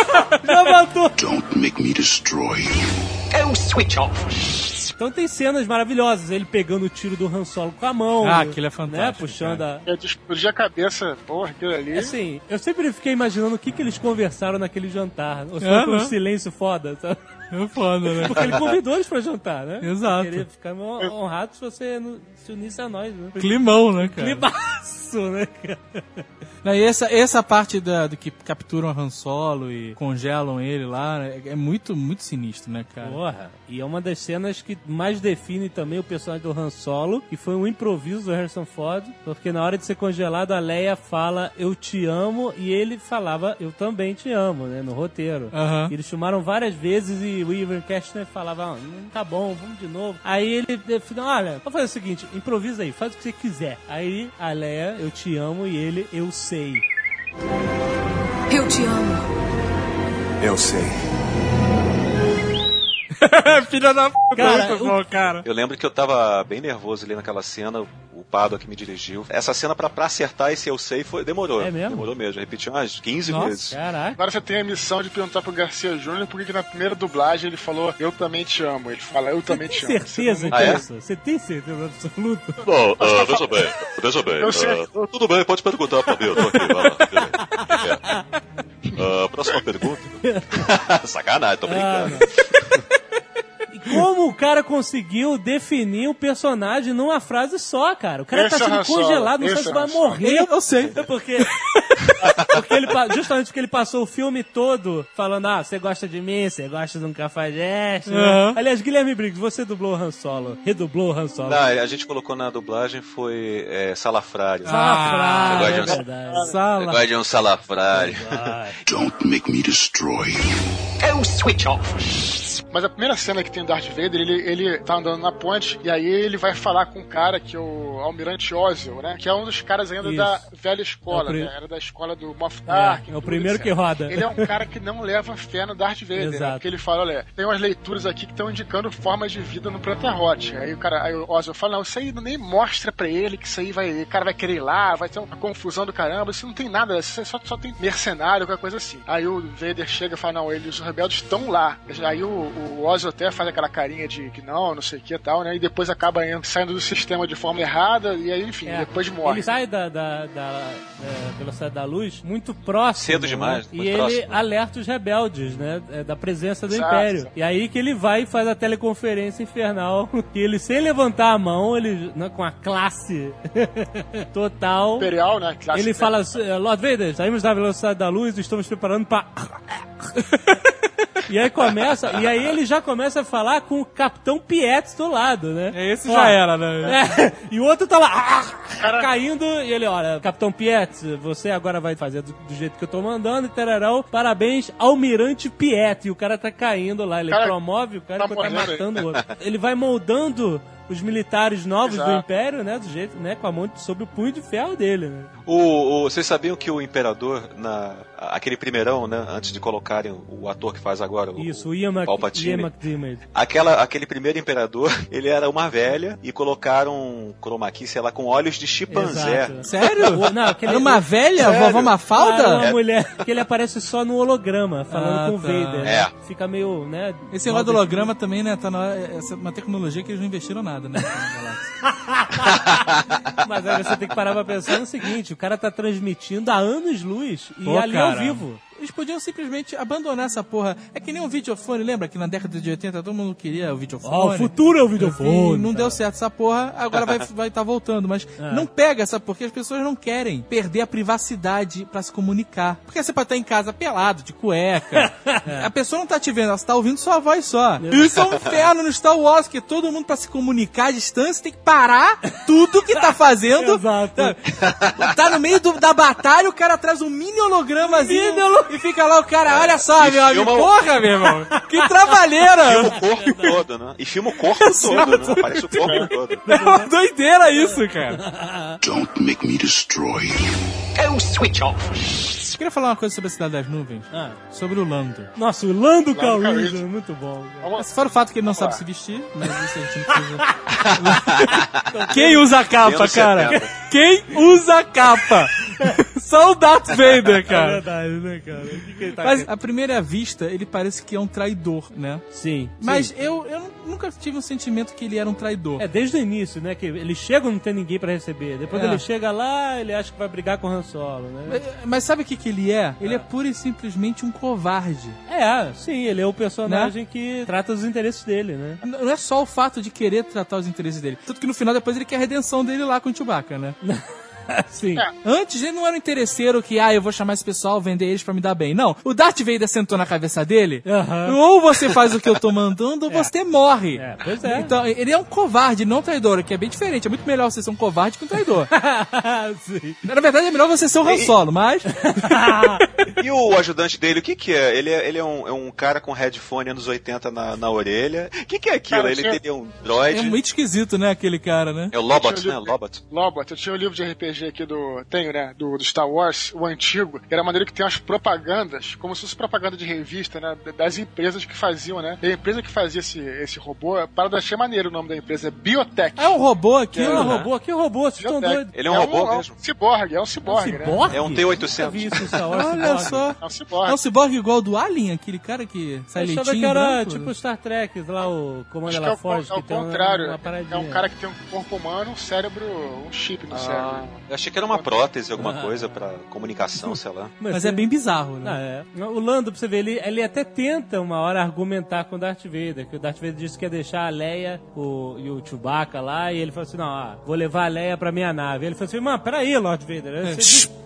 Já matou! Don't make me destroy you. Go switch off. Então tem cenas maravilhosas, ele pegando o tiro do Han Solo com a mão. Ah, né? aquilo é fantástico, Puxando a... De explodir a cabeça, porra, aquilo ali. Assim, eu sempre fiquei imaginando o que, que eles conversaram naquele jantar. Ou seja, foi Aham. silêncio foda, sabe? É foda, né? Porque ele convidou eles pra jantar, né? Exato. Queria ficar hon- honrado se você se unisse a nós, né? Climão, né, cara? Climaço, né, cara? Não, e essa, essa parte da, do que capturam a Han Solo e congelam ele lá né, é muito, muito sinistro, né, cara? Porra, e é uma das cenas que mais define também o personagem do Han Solo, que foi um improviso do Harrison Ford, porque na hora de ser congelado, a Leia fala, eu te amo, e ele falava, eu também te amo, né, no roteiro. Eles filmaram várias vezes e o Ivan Kastner falava, ah, não tá bom, vamos de novo. Aí ele falou, olha, vamos fazer o seguinte, improvisa aí, faz o que você quiser. Aí a Leia, eu te amo, e ele, eu sei. Eu te amo. Eu sei. Filha da p, Cara, bom, cara. Eu lembro que eu tava bem nervoso ali naquela cena, o Pado que me dirigiu. Essa cena pra, pra acertar esse eu sei foi, demorou. É mesmo? Demorou mesmo, repeti umas 15 Nossa, vezes. Caraca. Agora você tem a missão de perguntar pro Garcia Júnior por que na primeira dublagem ele falou eu também te amo. Ele fala eu também Tem te amo. certeza Ah, é? disso? Você tem certeza absoluta? Bom, ah, veja bem, veja bem. Eu sei. ah, tudo bem, pode perguntar pra mim, eu tô aqui, vai lá. Ah, próxima pergunta. Sacanagem, tô brincando. E como o cara conseguiu definir o personagem numa frase só, cara? O cara Esse tá é sendo congelado, não esse sabe se é vai morrer. Eu, eu sei. Porque, porque ele, justamente porque ele passou o filme todo falando, ah, você gosta de mim, você gosta de um cafajeste. né? Aham. Aliás, Guilherme Briggs, você dublou o Han Solo, redublou o Han Solo. Não, a gente colocou na dublagem foi é, salafrário. Salafrário, Ah, é verdade. Sala. Gosto de um salafrário. Don't make me destroy you. Go switch off. Mas a primeira cena que tem o Darth Vader, ele, ele tá andando na ponte e aí ele vai falar com um cara que é o Almirante Ozzel, né? Que é um dos caras ainda Isso. da velha escola, É né? Era da escola do Moff Tarkin. É, é o primeiro que roda. Ele é um cara que não leva fé no Darth Vader, né? Exato. Porque ele fala, olha, tem umas leituras aqui que estão indicando formas de vida no planeta Hot. Aí o cara, aí o Ozzel fala, não, isso aí nem mostra pra ele que isso aí vai, o cara vai querer ir lá, vai ter uma confusão do caramba, isso não tem nada, isso só, só tem mercenário, qualquer coisa assim. Aí o Vader chega e fala, não, eles, os rebeldes estão lá. Aí o, o Ozzel até faz aquela carinha de que não, não sei o que e tal, né? E depois acaba indo- saindo do sistema de forma errada, e aí, enfim, É, depois morre. Ele sai da, da, da- da velocidade da luz muito próximo. Cedo demais, né? muito E ele próximo. alerta os rebeldes, né? é, Da presença do Exato, Império. exato. E aí que ele vai e faz a teleconferência infernal. E ele, sem levantar a mão, ele, né, com a classe total. Imperial, né? Classe Ele fala, assim, Lord Vader, saímos da velocidade da luz e estamos preparando para. E aí começa, e aí ele já começa a falar com o Capitão Pietz do lado, né? É, Esse já era, né? é, e o outro tá lá ah, caindo e ele, olha, Capitão Piet, você agora vai fazer do, do jeito que eu tô mandando e tererão, parabéns, Almirante Piet. E o cara tá caindo lá, ele Cara, promove o cara tá tá matando o outro. Ele vai moldando os militares novos do Exato. Império, né, do jeito, né, com a mão de- sob o punho de ferro dele, né? O, o- vocês sabiam que o Imperador, na, aquele primeirão, né, antes de colocarem o ator que faz agora, o, Isso, o Ian, Mc, Palpatine, Ian. Aquela, aquele primeiro imperador, ele era uma velha e colocaram um chroma key, sei lá, com olhos de chimpanzé. Exato. Sério? Não, aquele- Era uma velha, Sério? vovó Ah, Mafalda? uma mulher que ele aparece só no holograma, falando Ah, com o tá. Vader. né? É. Fica meio, né? Esse negócio do holograma também, né? Tá na, essa é uma tecnologia que eles não investiram nada, né? Mas aí você tem que parar pra pensar no seguinte: o cara tá transmitindo há anos-luz e Pô, ali ao vivo. Eles podiam simplesmente abandonar essa porra. É que nem um videofone, lembra que na década de 80 todo mundo queria o videofone? Ó, o futuro é o E videofone. não deu certo essa porra, agora vai estar vai tá voltando. Mas não pega essa porra, porque as pessoas não querem perder a privacidade pra se comunicar. Porque você pode estar em casa pelado, de cueca. A pessoa não tá te vendo, ela tá ouvindo sua voz só. Isso é um inferno no Star Wars, que todo mundo pra se comunicar à distância tem que parar tudo que tá fazendo. Exato. Tá, tá no meio do- da batalha, o cara traz um mini hologramazinho e fica lá o cara, olha só, E meu amigo. filma o- Porra, meu irmão. Que trabalheira. o corpo todo, né? E filma o corpo todo, né? Aparece o corpo todo. É uma doideira isso, cara. Don't make me destroy you. Go switch off. Eu queria falar uma coisa sobre a Cidade das Nuvens. Ah. Sobre o Lando. Nossa, o Lando Calrissian, Calrissian. muito bom. Vamos, Fora o fato que ele não sabe lá. se vestir, mas isso a gente não precisa. Quem usa capa, cara? 70. Quem usa capa? Só o Darth Vader, É cara. verdade, né, cara? Que que tá Mas à primeira vista, ele parece que é um traidor, né? Sim. Mas sim. eu, eu nunca tive um sentimento que ele era um traidor. É, desde o início, né? Que ele chega e não tem ninguém pra receber. Depois É. ele chega lá, ele acha que vai brigar com o Han Solo, né? Mas, mas sabe o que, que ele é? Ele é pura e simplesmente um covarde. É, sim, ele é o personagem que trata os interesses dele, né? Não é só o fato de querer tratar os interesses dele. Tanto que no final depois ele quer a redenção dele lá com o Chewbacca, né? Sim. É. Antes ele não era um interesseiro que, ah, eu vou chamar esse pessoal, vender eles pra me dar bem. Não. O Darth Vader sentou na cabeça dele. Aham. Ou você faz o que eu tô mandando, ou você morre. É, pois é. Então, ele é um covarde, não um traidor, que é bem diferente. É muito melhor você ser um covarde que um traidor. sim. Na verdade, é melhor você ser o Han Solo, mas... E o ajudante dele, o que que é? Ele é, ele é, um, é um cara com headphone anos 80 na, na orelha. O que que é aquilo? Cara, ele você- teria um É droid. muito esquisito, né, aquele cara, né? É o Lobot, né? ver. Lobot. Lobot, eu tinha um livro de RPG aqui do. Tenho, né? Do, do Star Wars, o antigo. que Era a maneira que tem umas propagandas, como se fosse propaganda de revista, né? Das empresas que faziam, né? E a empresa que fazia esse, esse robô, a parada achei maneiro o nome da empresa, é Biotech. Ah, é um robô aqui, Que né? robô, que robô, vocês estão doidos. Ele é um robô é mesmo? um ciborgue, é um ciborgue, né? Ciborgue? É um T-800. Nunca vi isso em Star Wars, Olha ciborgue. só. É um ciborgue. É um ciborgue igual do Alien, aquele cara que sai Eu que era branco. tipo Star Trek, lá o Comando Acho que La é o, Forge, é o que tem uma- contrário. uma paradinha. é um cara que tem um corpo humano, um cérebro, um chip no cérebro. Ah, eu achei que era uma prótese, alguma coisa pra comunicação, sei lá. Mas é bem bizarro, né? Ah, é. O Lando, pra você ver, ele, ele até tenta uma hora argumentar com o Darth Vader, que o Darth Vader disse que ia deixar a Leia o, e o Chewbacca lá, e ele falou assim, não, ó, vou levar a Leia pra minha nave. Ele falou assim, mano, peraí, Lord Vader. Você disse- Mas é- ele,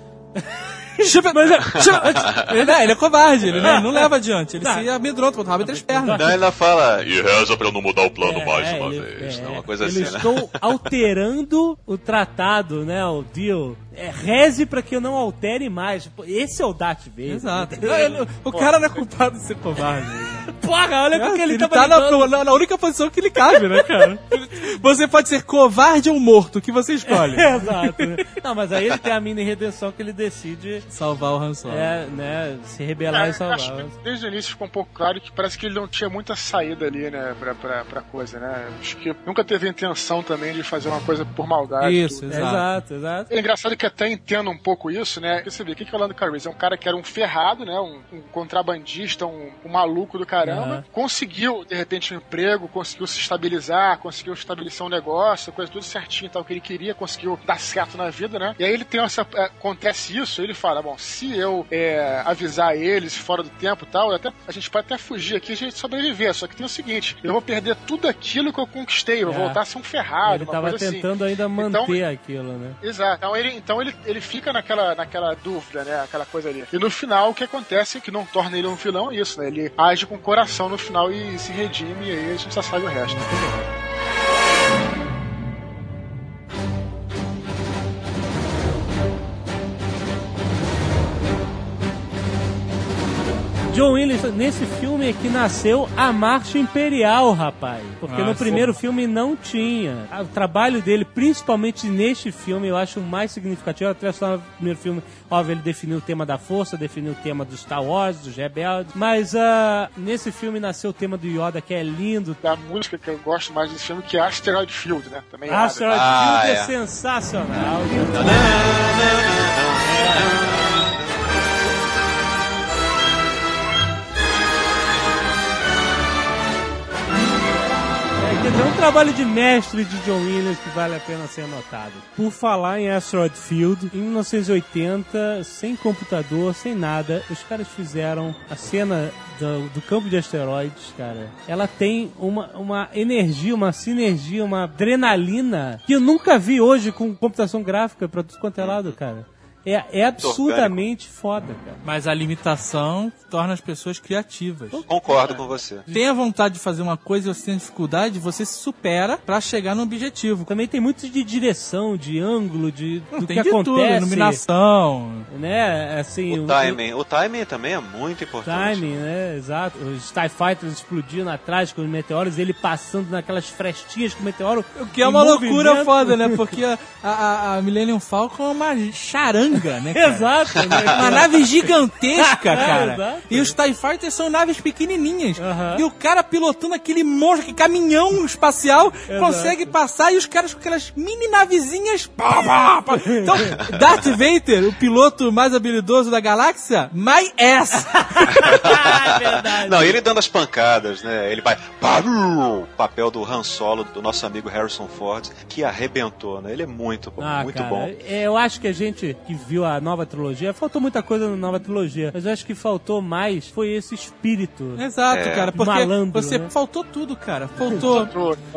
não, ele é covarde, ele não, não leva adiante. Ele se amedronta, rabo entre as pernas. Não, ele fala, e reza pra eu não mudar o plano É, mais uma ele- vez. é? Uma coisa eles assim, né? estão alterando o tratado, né, o deal. É, reze pra que eu não altere mais. Esse é o Darth Vader. Exato. Ele- o cara não é culpado de ser covarde. Porra, olha com que ele, ele tava tá na, na- na única posição que ele cabe, né, cara? Você pode ser covarde ou morto, o que você escolhe? Exato. né? Não, mas aí ele tem a mini redenção que ele decide Salvar o Han Solo. é, né, se rebelar É, e salvar. acho que desde o início ficou um pouco claro que parece que ele não tinha muita saída ali, né, pra, pra, pra coisa, né? Acho que nunca teve intenção também de fazer uma coisa por maldade. Isso. É, exato. exato, exato. É engraçado que até entendo um pouco isso, né? Você vê, o que que é o Lando Calrissian? É um cara que era um ferrado, né? Um, um contrabandista, um, um maluco do caramba. Aham. Conseguiu, de repente, um emprego, conseguiu se estabilizar, conseguiu estabelecer um negócio, coisa tudo certinho tal, que ele queria, conseguiu dar certo na vida, né? E aí ele tem essa... é, Acontece isso, ele fala, bom, se eu é, avisar eles fora do tempo e tal, até, a gente pode até fugir aqui e a gente sobreviver. Só que tem o seguinte, eu vou perder tudo aquilo que eu conquistei, vou É. voltar a ser um ferrado, ele uma tava coisa assim. tentando ainda manter aquilo, né? Exato. Então ele, então ele, ele fica naquela, naquela dúvida, né? Aquela coisa ali. E no final, o que acontece é que não torna ele um vilão é isso, né? Ele age com o coração no final e se redime, e aí a gente já sabe o resto. John Williams, nesse filme é que nasceu a Marcha Imperial, rapaz. Porque Ah, no sim. primeiro filme não tinha. O trabalho dele, principalmente neste filme, eu acho mais significativo. Até só no primeiro filme, óbvio, ele definiu o tema da força, definiu o tema do Star Wars, dos rebeldes. Mas ah, nesse filme nasceu o tema do Yoda, que é lindo. Da música que eu gosto mais desse filme, que é Asteroid Field, né? Também é Asteroid Ah, Field é, é. sensacional. É Quer dizer, é um trabalho de mestre de John Williams que vale a pena ser notado. Por falar em Asteroid Field, em 1980, sem computador, sem nada, os caras fizeram a cena do, do campo de asteroides, cara. Ela tem uma, uma energia, uma sinergia, uma adrenalina que eu nunca vi hoje com computação gráfica pra tudo quanto é lado, cara. É, é absurdamente foda, cara. Mas a limitação torna as pessoas criativas. Concordo com você. Tenha vontade de fazer uma coisa e você tem dificuldade, você se supera pra chegar no objetivo. Também tem muito de direção, de ângulo, de do tem que de acontece. tudo, iluminação. Né, assim... O timing, o timing também é muito importante. Timing, né? Exato. Os TIE Fighters explodindo atrás com os meteoros, ele passando naquelas frestinhas com o meteoro. O que é uma loucura movimento. foda, né? Porque a, a, a Millennium Falcon é uma charanga, né, cara? Exato, né? Uma nave gigantesca, cara. exato. e os TIE Fighters são naves pequenininhas. E o cara pilotando aquele monstro, que caminhão espacial, consegue passar e os caras com aquelas mini navezinhas. pá, pá, pá. Então, Darth Vader, o piloto mais habilidoso da galáxia, my ass. Ah, é verdade. Não, ele dando as pancadas, né? Ele vai. Papel do Han Solo, do nosso amigo Harrison Ford, que arrebentou, né? Ele é muito bom, Ah, muito cara, bom. é, eu acho que a gente que viu a nova trilogia, faltou muita coisa na nova trilogia, mas eu acho que faltou mais foi esse espírito. Exato, É. cara. Porque Malandro, você né? faltou tudo, cara. Faltou.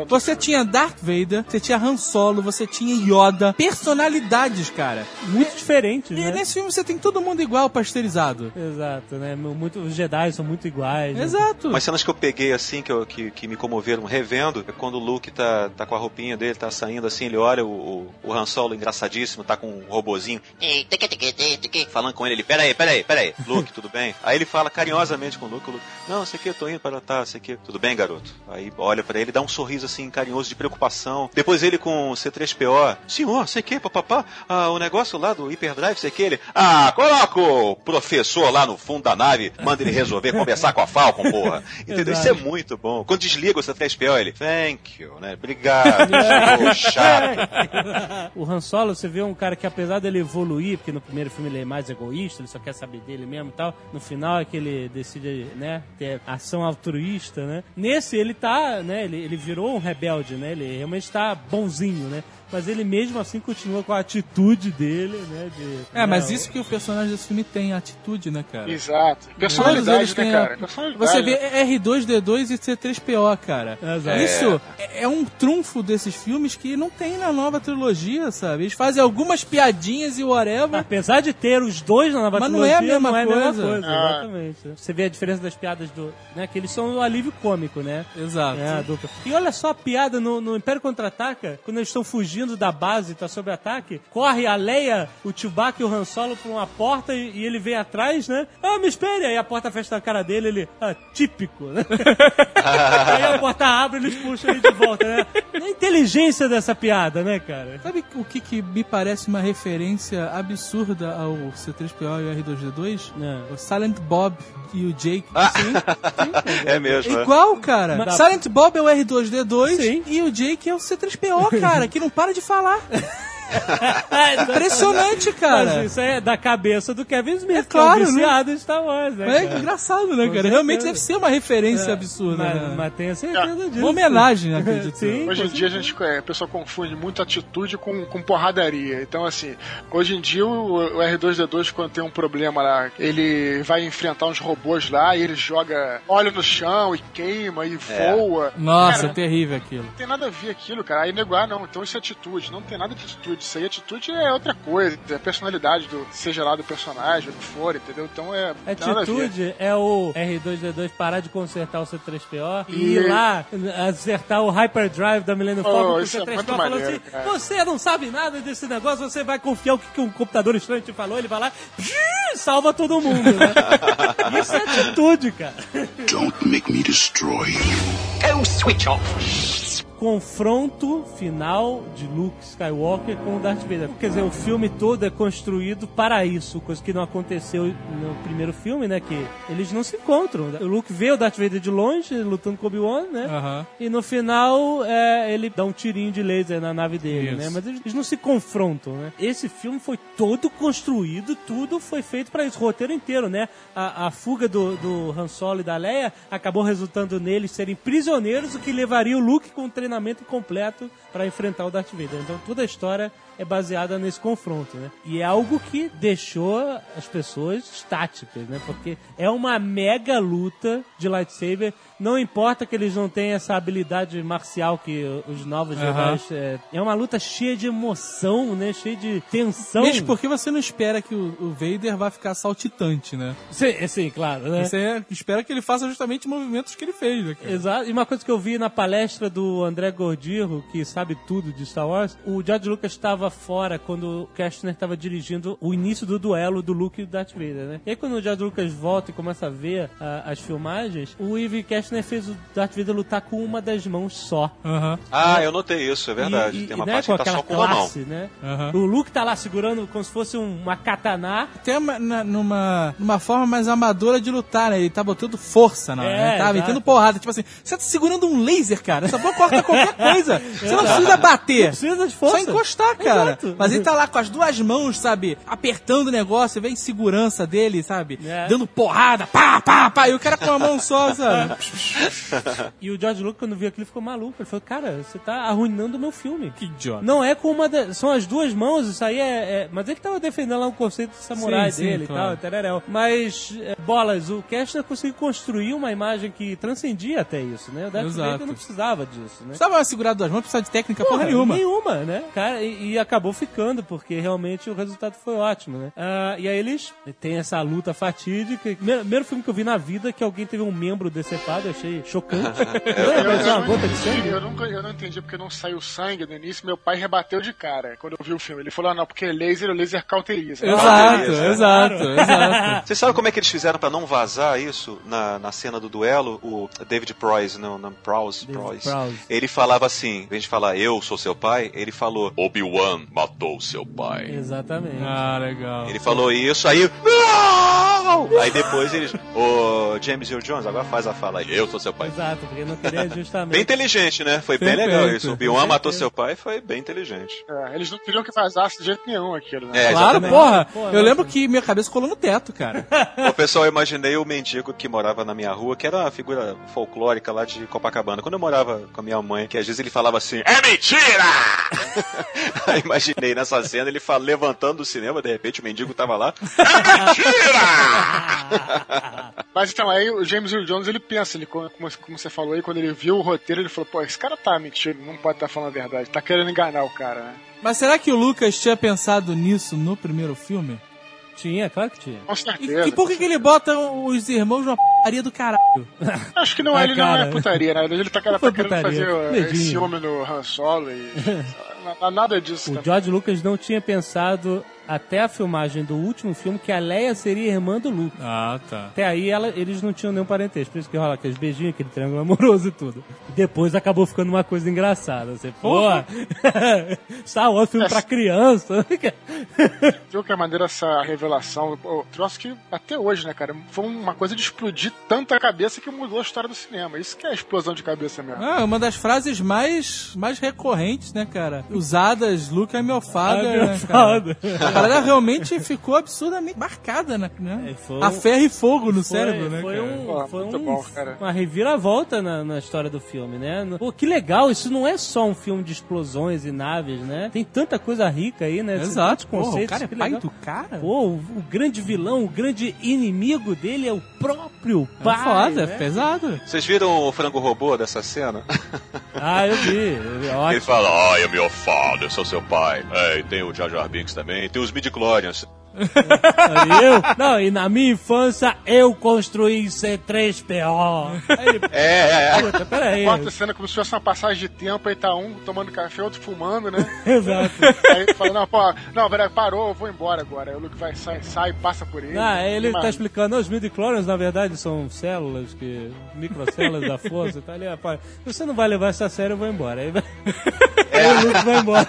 Você tinha Darth Vader, você tinha Han Solo, você tinha Yoda. Personalidades, cara. Muito diferente, E né? nesse filme você tem todo mundo igual, pasteurizado. Exato, né? Muito, os Jedi são muito iguais. né? Exato. Umas cenas que eu peguei assim, que, eu- que, que me comoveram revendo, é quando o Luke tá, tá com a roupinha dele, tá saindo assim, ele olha o, o, o Han Solo engraçadíssimo, tá com um robozinho, "Ei, teque, teque, teque, teque", falando com ele, ele, peraí, peraí, peraí, Luke, tudo bem? Aí ele fala carinhosamente com o Luke, o Luke, não, sei que, eu tô indo para tá, sei que, tudo bem, garoto? Aí olha pra ele, dá um sorriso assim, carinhoso, de preocupação. Depois ele com o C3PO, senhor, sei que, papapá, ah, o negócio lá do Hyperdrive, sei que, ele, ah, coloca o professor lá no fundo da nave, manda ele resolver, conversar com a Falcon, porra. Entendeu? Isso é muito bom. Quando desliga o C3PO, ele, thank you, né? Obrigado, senhor chato. o Han Solo, você vê um cara que apesar dele evoluir, porque no primeiro filme ele é mais egoísta, ele só quer saber dele mesmo e tal, no final é que ele decide, né, ter ação altruísta, né? Nesse ele tá, né, ele, ele virou um rebelde, né? Ele realmente tá bonzinho, né? Mas ele mesmo assim continua com a atitude dele, né? De, É, mas isso que o personagem desse filme tem, atitude, né, cara? Exato. Personalidade, eles né, cara? a- Personalidade. Você vê R2D2 e C3PO, cara. Exato. Isso é. é um trunfo desses filmes que não tem na nova trilogia, sabe? Eles fazem algumas piadinhas e whatever. Apesar de ter os dois na nova Mas não é a trilogia, mesma não é a mesma coisa. coisa. Ah. Exatamente. Você vê a diferença das piadas do. Né, que eles são um alívio cômico, né? Exato. É, a dupla. E olha só a piada no, no Império Contra-Ataca, quando eles estão fugindo da base e tá sob ataque, corre a Leia, o Chewbacca e o Han Solo pra uma porta e, e ele vem atrás, né? Ah, me espere! Aí a porta fecha na cara dele, ele, ah, típico, né? Aí a porta abre e eles puxam ele de volta, né? A inteligência dessa piada, né, cara? Sabe o que, que me parece uma referência absurda ao C3PO e o R2D2? É. O Silent Bob e o Jake. É mesmo, é. Igual, cara. Mas- Silent Bob é o R2D2 Sim. e o Jake é o C3PO, cara, que não para de falar. Impressionante, Mas cara. isso é da cabeça do Kevin Smith, É que é um claro, né? viciado em Star Wars, né? É cara? engraçado, né, cara? Realmente deve ser uma referência absurda. Mas, né? mas tenha certeza disso. Uma homenagem, acredito. Sim. Hoje em dia a gente, é, a pessoa confunde muito atitude com, com porradaria. Então, assim, hoje em dia o, o R2D2, quando tem um problema lá, ele vai enfrentar uns robôs lá e ele joga óleo no chão e queima e voa. Nossa, Cara, terrível aquilo. não tem nada a ver aquilo, cara. Aí nego, ah, não, então isso é atitude. Não tem nada de atitude. Isso aí, atitude é outra coisa. É a personalidade do, seja lá do personagem, o que for, entendeu? Então é. Atitude é o R2D2 parar de consertar o C3PO e E- ir lá acertar o Hyperdrive da Millennium Oh, Falcon com o isso é C3PO muito falando maneiro, assim, cara. você não sabe nada desse negócio, você vai confiar o que, que um computador estranho te falou, ele vai lá salva todo mundo, né? Isso é atitude, cara. Don't make me destroy you. Go switch off. Confronto final de Luke Skywalker com o Darth Vader. Quer dizer, o filme todo é construído para isso, coisa que não aconteceu no primeiro filme, né? Que eles não se encontram. O Luke vê o Darth Vader de longe, lutando com o Obi-Wan, né? E no final, é, ele dá um tirinho de laser na nave dele, Isso. né? Mas eles, não se confrontam, né? Esse filme foi todo construído, tudo foi feito para isso, o roteiro inteiro, né? A, a fuga do, do Han Solo e da Leia acabou resultando neles serem prisioneiros, o que levaria o Luke com um treinamento completo para enfrentar o Darth Vader. Então toda a história é baseada nesse confronto, né? E é algo que deixou as pessoas estáticas, né? Porque é uma mega luta de lightsaber. Não importa que eles não tenham essa habilidade marcial que os novos. Jedi... É, é uma luta cheia de emoção, né? Cheia de tensão. Mesmo porque você não espera que o, o Vader vá ficar saltitante, né? Sim, é, sim, claro, né? Você espera que ele faça justamente movimentos que ele fez, né? Exato. E uma coisa que eu vi na palestra do André Gordirro, que sabe tudo de Star Wars, o George Lucas estava fora quando o Kastner estava dirigindo o início do duelo do Luke e do Darth Vader, né? E aí quando o George Lucas volta e começa a ver ah, as filmagens, o Ivy Kastner fez o Darth Vader lutar com uma das mãos só. Aham, Ah, eu notei isso, é verdade. E, e, Tem uma né, parte com que tá só com uma mão. classe, né? aham. O Luke tá lá segurando como se fosse um- uma katana. Até uma- na- numa, numa forma mais amadora de lutar, né? Ele tá botando força, não, É, né? Ele tá metendo porrada. Tipo assim, você tá segurando um laser, cara. Essa porra corta qualquer coisa. Você não precisa bater. Precisa de força. Só encostar, cara. Exato. Mas ele tá lá com as duas mãos, sabe? Apertando o negócio, vê a insegurança dele, sabe? É. Dando porrada, pá, pá, pá. E o cara com a mão só, sabe? E o George Lucas, quando viu aquilo, ficou maluco. Ele falou, cara, você tá arruinando o meu filme. Que idiota. Não é com uma. da- São as duas mãos, isso aí é. é- Mas ele tava defendendo lá o conceito de samurai Sim, sim, dele claro. e tal, tereréu. Mas, é, bolas, o Kastner conseguiu construir uma imagem que transcendia até isso, né? O Darth. Vader não precisava disso, né? Precisava segurar duas mãos, precisava de técnica porra, nenhuma. Nenhuma, né? Cara, e, e acabou ficando, porque realmente o resultado foi ótimo, né? Ah, e aí eles têm essa luta fatídica. Primeiro, primeiro filme que eu vi na vida que alguém teve um membro decepado, eu achei chocante. Eu, uma não entendi, eu, nunca, eu não entendi porque não saiu sangue no início. Meu pai rebateu de cara quando eu vi o filme. Ele falou: ah, não, porque laser, o laser cauteriza. Exato, beleza. exato, exato. Vocês sabem como é que eles fizeram pra não vazar isso na, na cena do duelo? O David Prowse, não, não Prowse. Prowse. Ele falava assim, em vez de falar eu sou seu pai, ele falou Obi-Wan matou seu pai. Exatamente. Ah, legal. Ele falou isso, aí. Não! Aí depois eles. Ô James Earl Jones, agora faz a fala aí. Eu sou seu pai. Exato, porque não queria justamente. Bem inteligente, né? Foi bem legal isso. Obi-Wan matou seu pai, foi bem inteligente. É, eles não queriam que vazasse de jeito nenhum aquilo, né? É, Claro, porra. Porra, Eu lembro que minha cabeça colou no teto, cara. Ô, pessoal, eu imaginei o mendigo que morava na minha rua, que era uma figura folclórica lá de Copacabana. Quando eu morava com a minha mãe, que às vezes ele falava assim, é mentira! Aí imaginei nessa cena ele fala, levantando do cinema, de repente o mendigo tava lá, mentira! Mas então, aí o James Earl Jones, ele pensa, ele, como, como você falou aí, quando ele viu o roteiro, ele falou, pô, esse cara tá mentindo, não pode estar falando a verdade, tá querendo enganar o cara, né? Mas será que o Lucas tinha pensado nisso no primeiro filme? Tinha, claro que tinha. Com E, certeza. e por que, que ele bota os irmãos numa p***aria do caralho? Acho que não, Ah, ele não cara. é putaria, né? Ele tá, cara, tá querendo putaria. fazer uh, Medinho. esse homem no Han Solo e... na- nada disso O também. George Lucas não tinha pensado até a filmagem do último filme que a Leia seria irmã do Luke. Ah, tá. Até aí ela- eles não tinham nenhum parentesco, por isso que rola aqueles beijinhos, aquele triângulo amoroso e tudo. E depois acabou ficando uma coisa engraçada. Você, pô, Star Wars filme pra criança. Que é maneira essa revelação? Pô, troço que até hoje, né, cara? Foi uma coisa de explodir tanta cabeça que mudou a história do cinema. Isso que é explosão de cabeça mesmo. Ah, uma das frases mais, mais recorrentes, né, cara? Usadas, Luke é meu father, É meu né, cara? galera realmente ficou absurdamente marcada, né? É, foi A ferro e fogo no Foi- cérebro, né, foi um, Pô, foi um- bom, uma reviravolta na, na história do filme, né? Pô, que legal, isso não é só um filme de explosões e naves, né? Tem tanta coisa rica aí, né? Exato, porra, o conceitos, cara é pai legal. do cara? Pô, o, o grande vilão, o grande inimigo dele é o próprio É pai. foda, é né? pesado. Vocês viram o frango robô dessa cena? Ah, eu vi. eu vi, Ele Ótimo. fala, I am your father, eu sou seu pai. É, e tem o Jar Jar Binks também, tem os midi-chlorians. Eu, não, e na minha infância eu construí C3PO. Aí ele, É, é, é. puta, peraí. A cena como se fosse uma passagem de tempo, aí tá um tomando café, outro fumando, né? Exato. Aí fala, não, pô, não, velho, parou, eu vou embora agora. Aí o Luke vai, sai, sai, passa por ele. Ah, ele tá explicando, os midi-chlorians na verdade são células que. microcélulas da força e tal. Ele, rapaz, se você não vai levar isso a sério, eu vou embora. Aí, vai... Aí o Luke vai embora.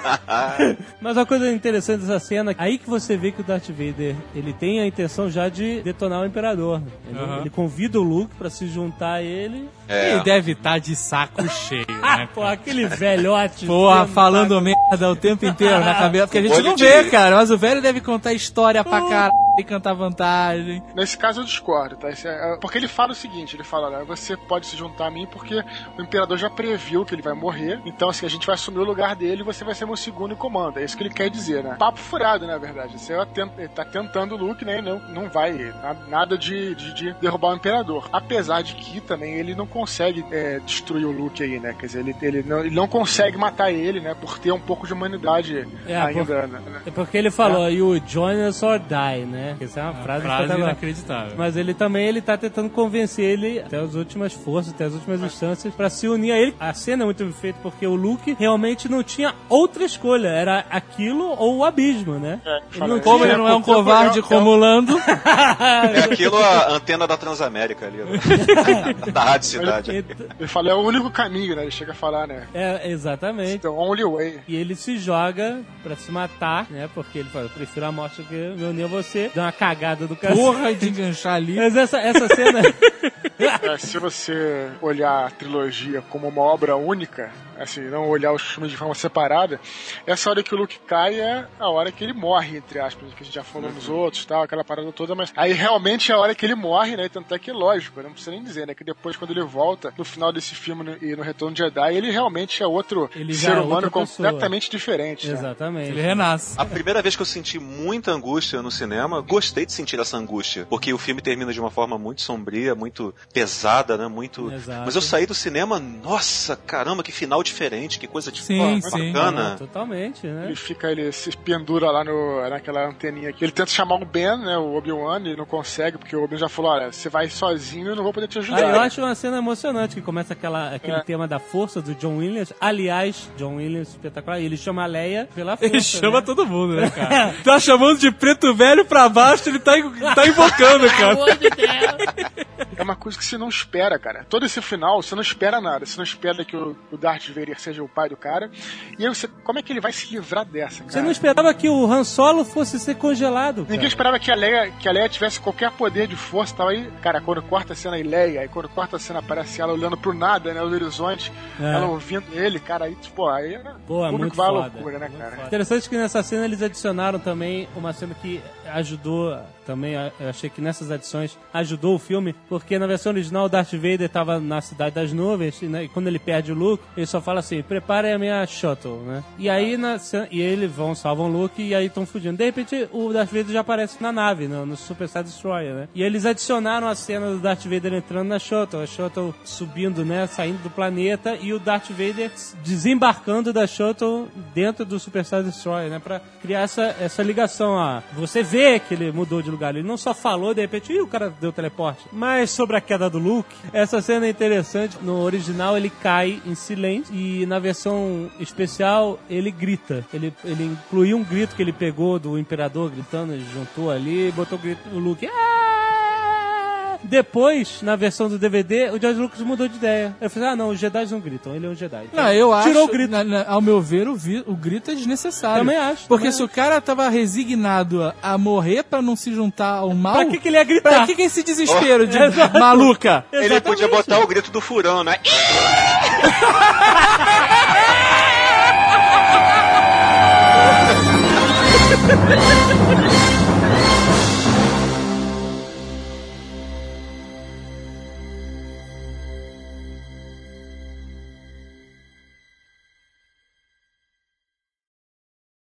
Mas uma coisa interessante dessa cena, aí que você vê que o Darth Vader, ele tem a intenção já de detonar o Imperador. Ele, Aham. ele convida o Luke pra se juntar a ele. É. Ele deve estar de saco cheio, né? pô, aquele velhote. Porra, falando merda o tempo inteiro na cabeça. Porque a gente não vê, cara. Mas o velho deve contar história pra caralho e cantar vantagem. Nesse caso eu discordo, tá? Esse é- é- porque ele fala o seguinte, ele fala, olha, você pode se juntar a mim porque o imperador já previu que ele vai morrer, então assim, a gente vai assumir o lugar dele e você vai ser meu segundo em comando. É isso que ele quer dizer, né? Papo furado, na verdade. Você é tent- ele tá tentando o Luke, né? e Não, não vai na- nada de, de, de derrubar o imperador. Apesar de que também ele não consegue é, destruir o Luke aí, né? Quer dizer, ele, ele, não, ele não consegue matar ele, né? Por ter um pouco de humanidade É, ainda. né? É porque ele falou, you join us or die, né? Essa é uma frase, Frase inacreditável. Mas ele também ele tá tentando convencer ele até as últimas forças, até as últimas instâncias pra se unir a ele. A cena é muito bem feita porque o Luke realmente não tinha outra escolha, era aquilo ou o abismo, né? É, Ele não Como tinha- ele não é um covarde eu- como o Lando. É aquilo a antena da Transamérica ali, né? da Rádio Cidade. Ele- Ele fala, é o único caminho, né? Ele chega a falar, né? É, exatamente. The only way. E ele se joga pra se matar, né? Porque ele fala, eu prefiro a morte do que me unir a você. Dá uma cagada do cara. Porra de enganchar ali. Mas essa, essa cena. É, se você olhar a trilogia como uma obra única, assim, não olhar os filmes de forma separada, essa hora que o Luke cai é a hora que ele morre, entre aspas, que a gente já falou nos outros, tal, aquela parada toda, mas aí realmente é a hora que ele morre, né? Tanto é que é lógico, não precisa nem dizer, né? Que depois, quando ele volta, no final desse filme no- e no Retorno de Jedi, ele realmente é outro Ele já ser é humano pessoa. completamente diferente. né? Exatamente. Ele renasce. A primeira vez que eu senti muita angústia no cinema, gostei de sentir essa angústia, porque o filme termina de uma forma muito sombria, muito pesada, né? Muito. Exato. Mas eu saí do cinema, nossa, caramba, que final diferente, que coisa tipo Sim, pô, sim. bacana. Totalmente, né? Ele fica, ele se pendura lá no, naquela anteninha aqui. Ele tenta chamar o Ben, né? O Obi-Wan, e não consegue, porque o Obi-Wan já falou: olha, você vai sozinho, eu não vou poder te ajudar. Ah, eu acho uma cena emocionante que começa aquela, aquele É. tema da força do John Williams. Aliás, John Williams espetacular. E ele chama a Leia pela força. Ele chama né? todo mundo, né, cara? tá chamando de preto velho pra baixo, ele tá, tá invocando, cara. É uma coisa que você não espera, cara. Todo esse final, você não espera nada. Você não espera que o, o Darth Vader seja o pai do cara. E aí você, como é que ele vai se livrar dessa, cara? Você não esperava que o Han Solo fosse ser congelado. Ninguém cara. esperava que a, Leia, que a Leia tivesse qualquer poder de força e tal. Aí, cara, quando corta a cena aí Leia, aí quando corta a cena aparece ela olhando pro nada, né? O horizonte, É. ela ouvindo ele, cara, aí, tipo, aí era- Pô, é muito vai foda. loucura, né, cara? foda. Interessante que nessa cena eles adicionaram também uma cena que ajudou também, eu achei que nessas adições ajudou o filme, porque na versão original Darth Vader estava na cidade das nuvens né, e quando ele perde o Luke, ele só fala assim, prepare a minha shuttle, né? E aí na e eles vão salvam o Luke e aí estão fugindo. De repente o Darth Vader já aparece na nave, no, no Super Star Destroyer, né? E eles adicionaram a cena do Darth Vader entrando na shuttle, a shuttle subindo, né, saindo do planeta e o Darth Vader desembarcando da shuttle dentro do Super Star Destroyer, né, para criar essa, essa ligação, ó. Você vê que ele mudou de lugar, ele não só falou de repente, Ih, o cara deu teleporte. Mas sobre a queda do Luke, essa cena é interessante. No original ele cai em silêncio e na versão especial ele grita. Ele, ele incluiu um grito que ele pegou do Imperador gritando, ele juntou ali e botou o grito o Luke. "Ah!" Depois, na versão do DVD, o George Lucas mudou de ideia. Ele falou: ah, não, os Jedi não gritam, ele é um Jedi. Não, eu acho. Tirou o grito. na- na- ao meu ver, o, vi- o grito é desnecessário. Também acho, Porque também se o cara tava resignado a, a morrer pra não se juntar ao mal. Pra que, que ele ia gritar? Pra que, que esse desespero de Exato. maluca? Ele podia botar o grito do furão, né?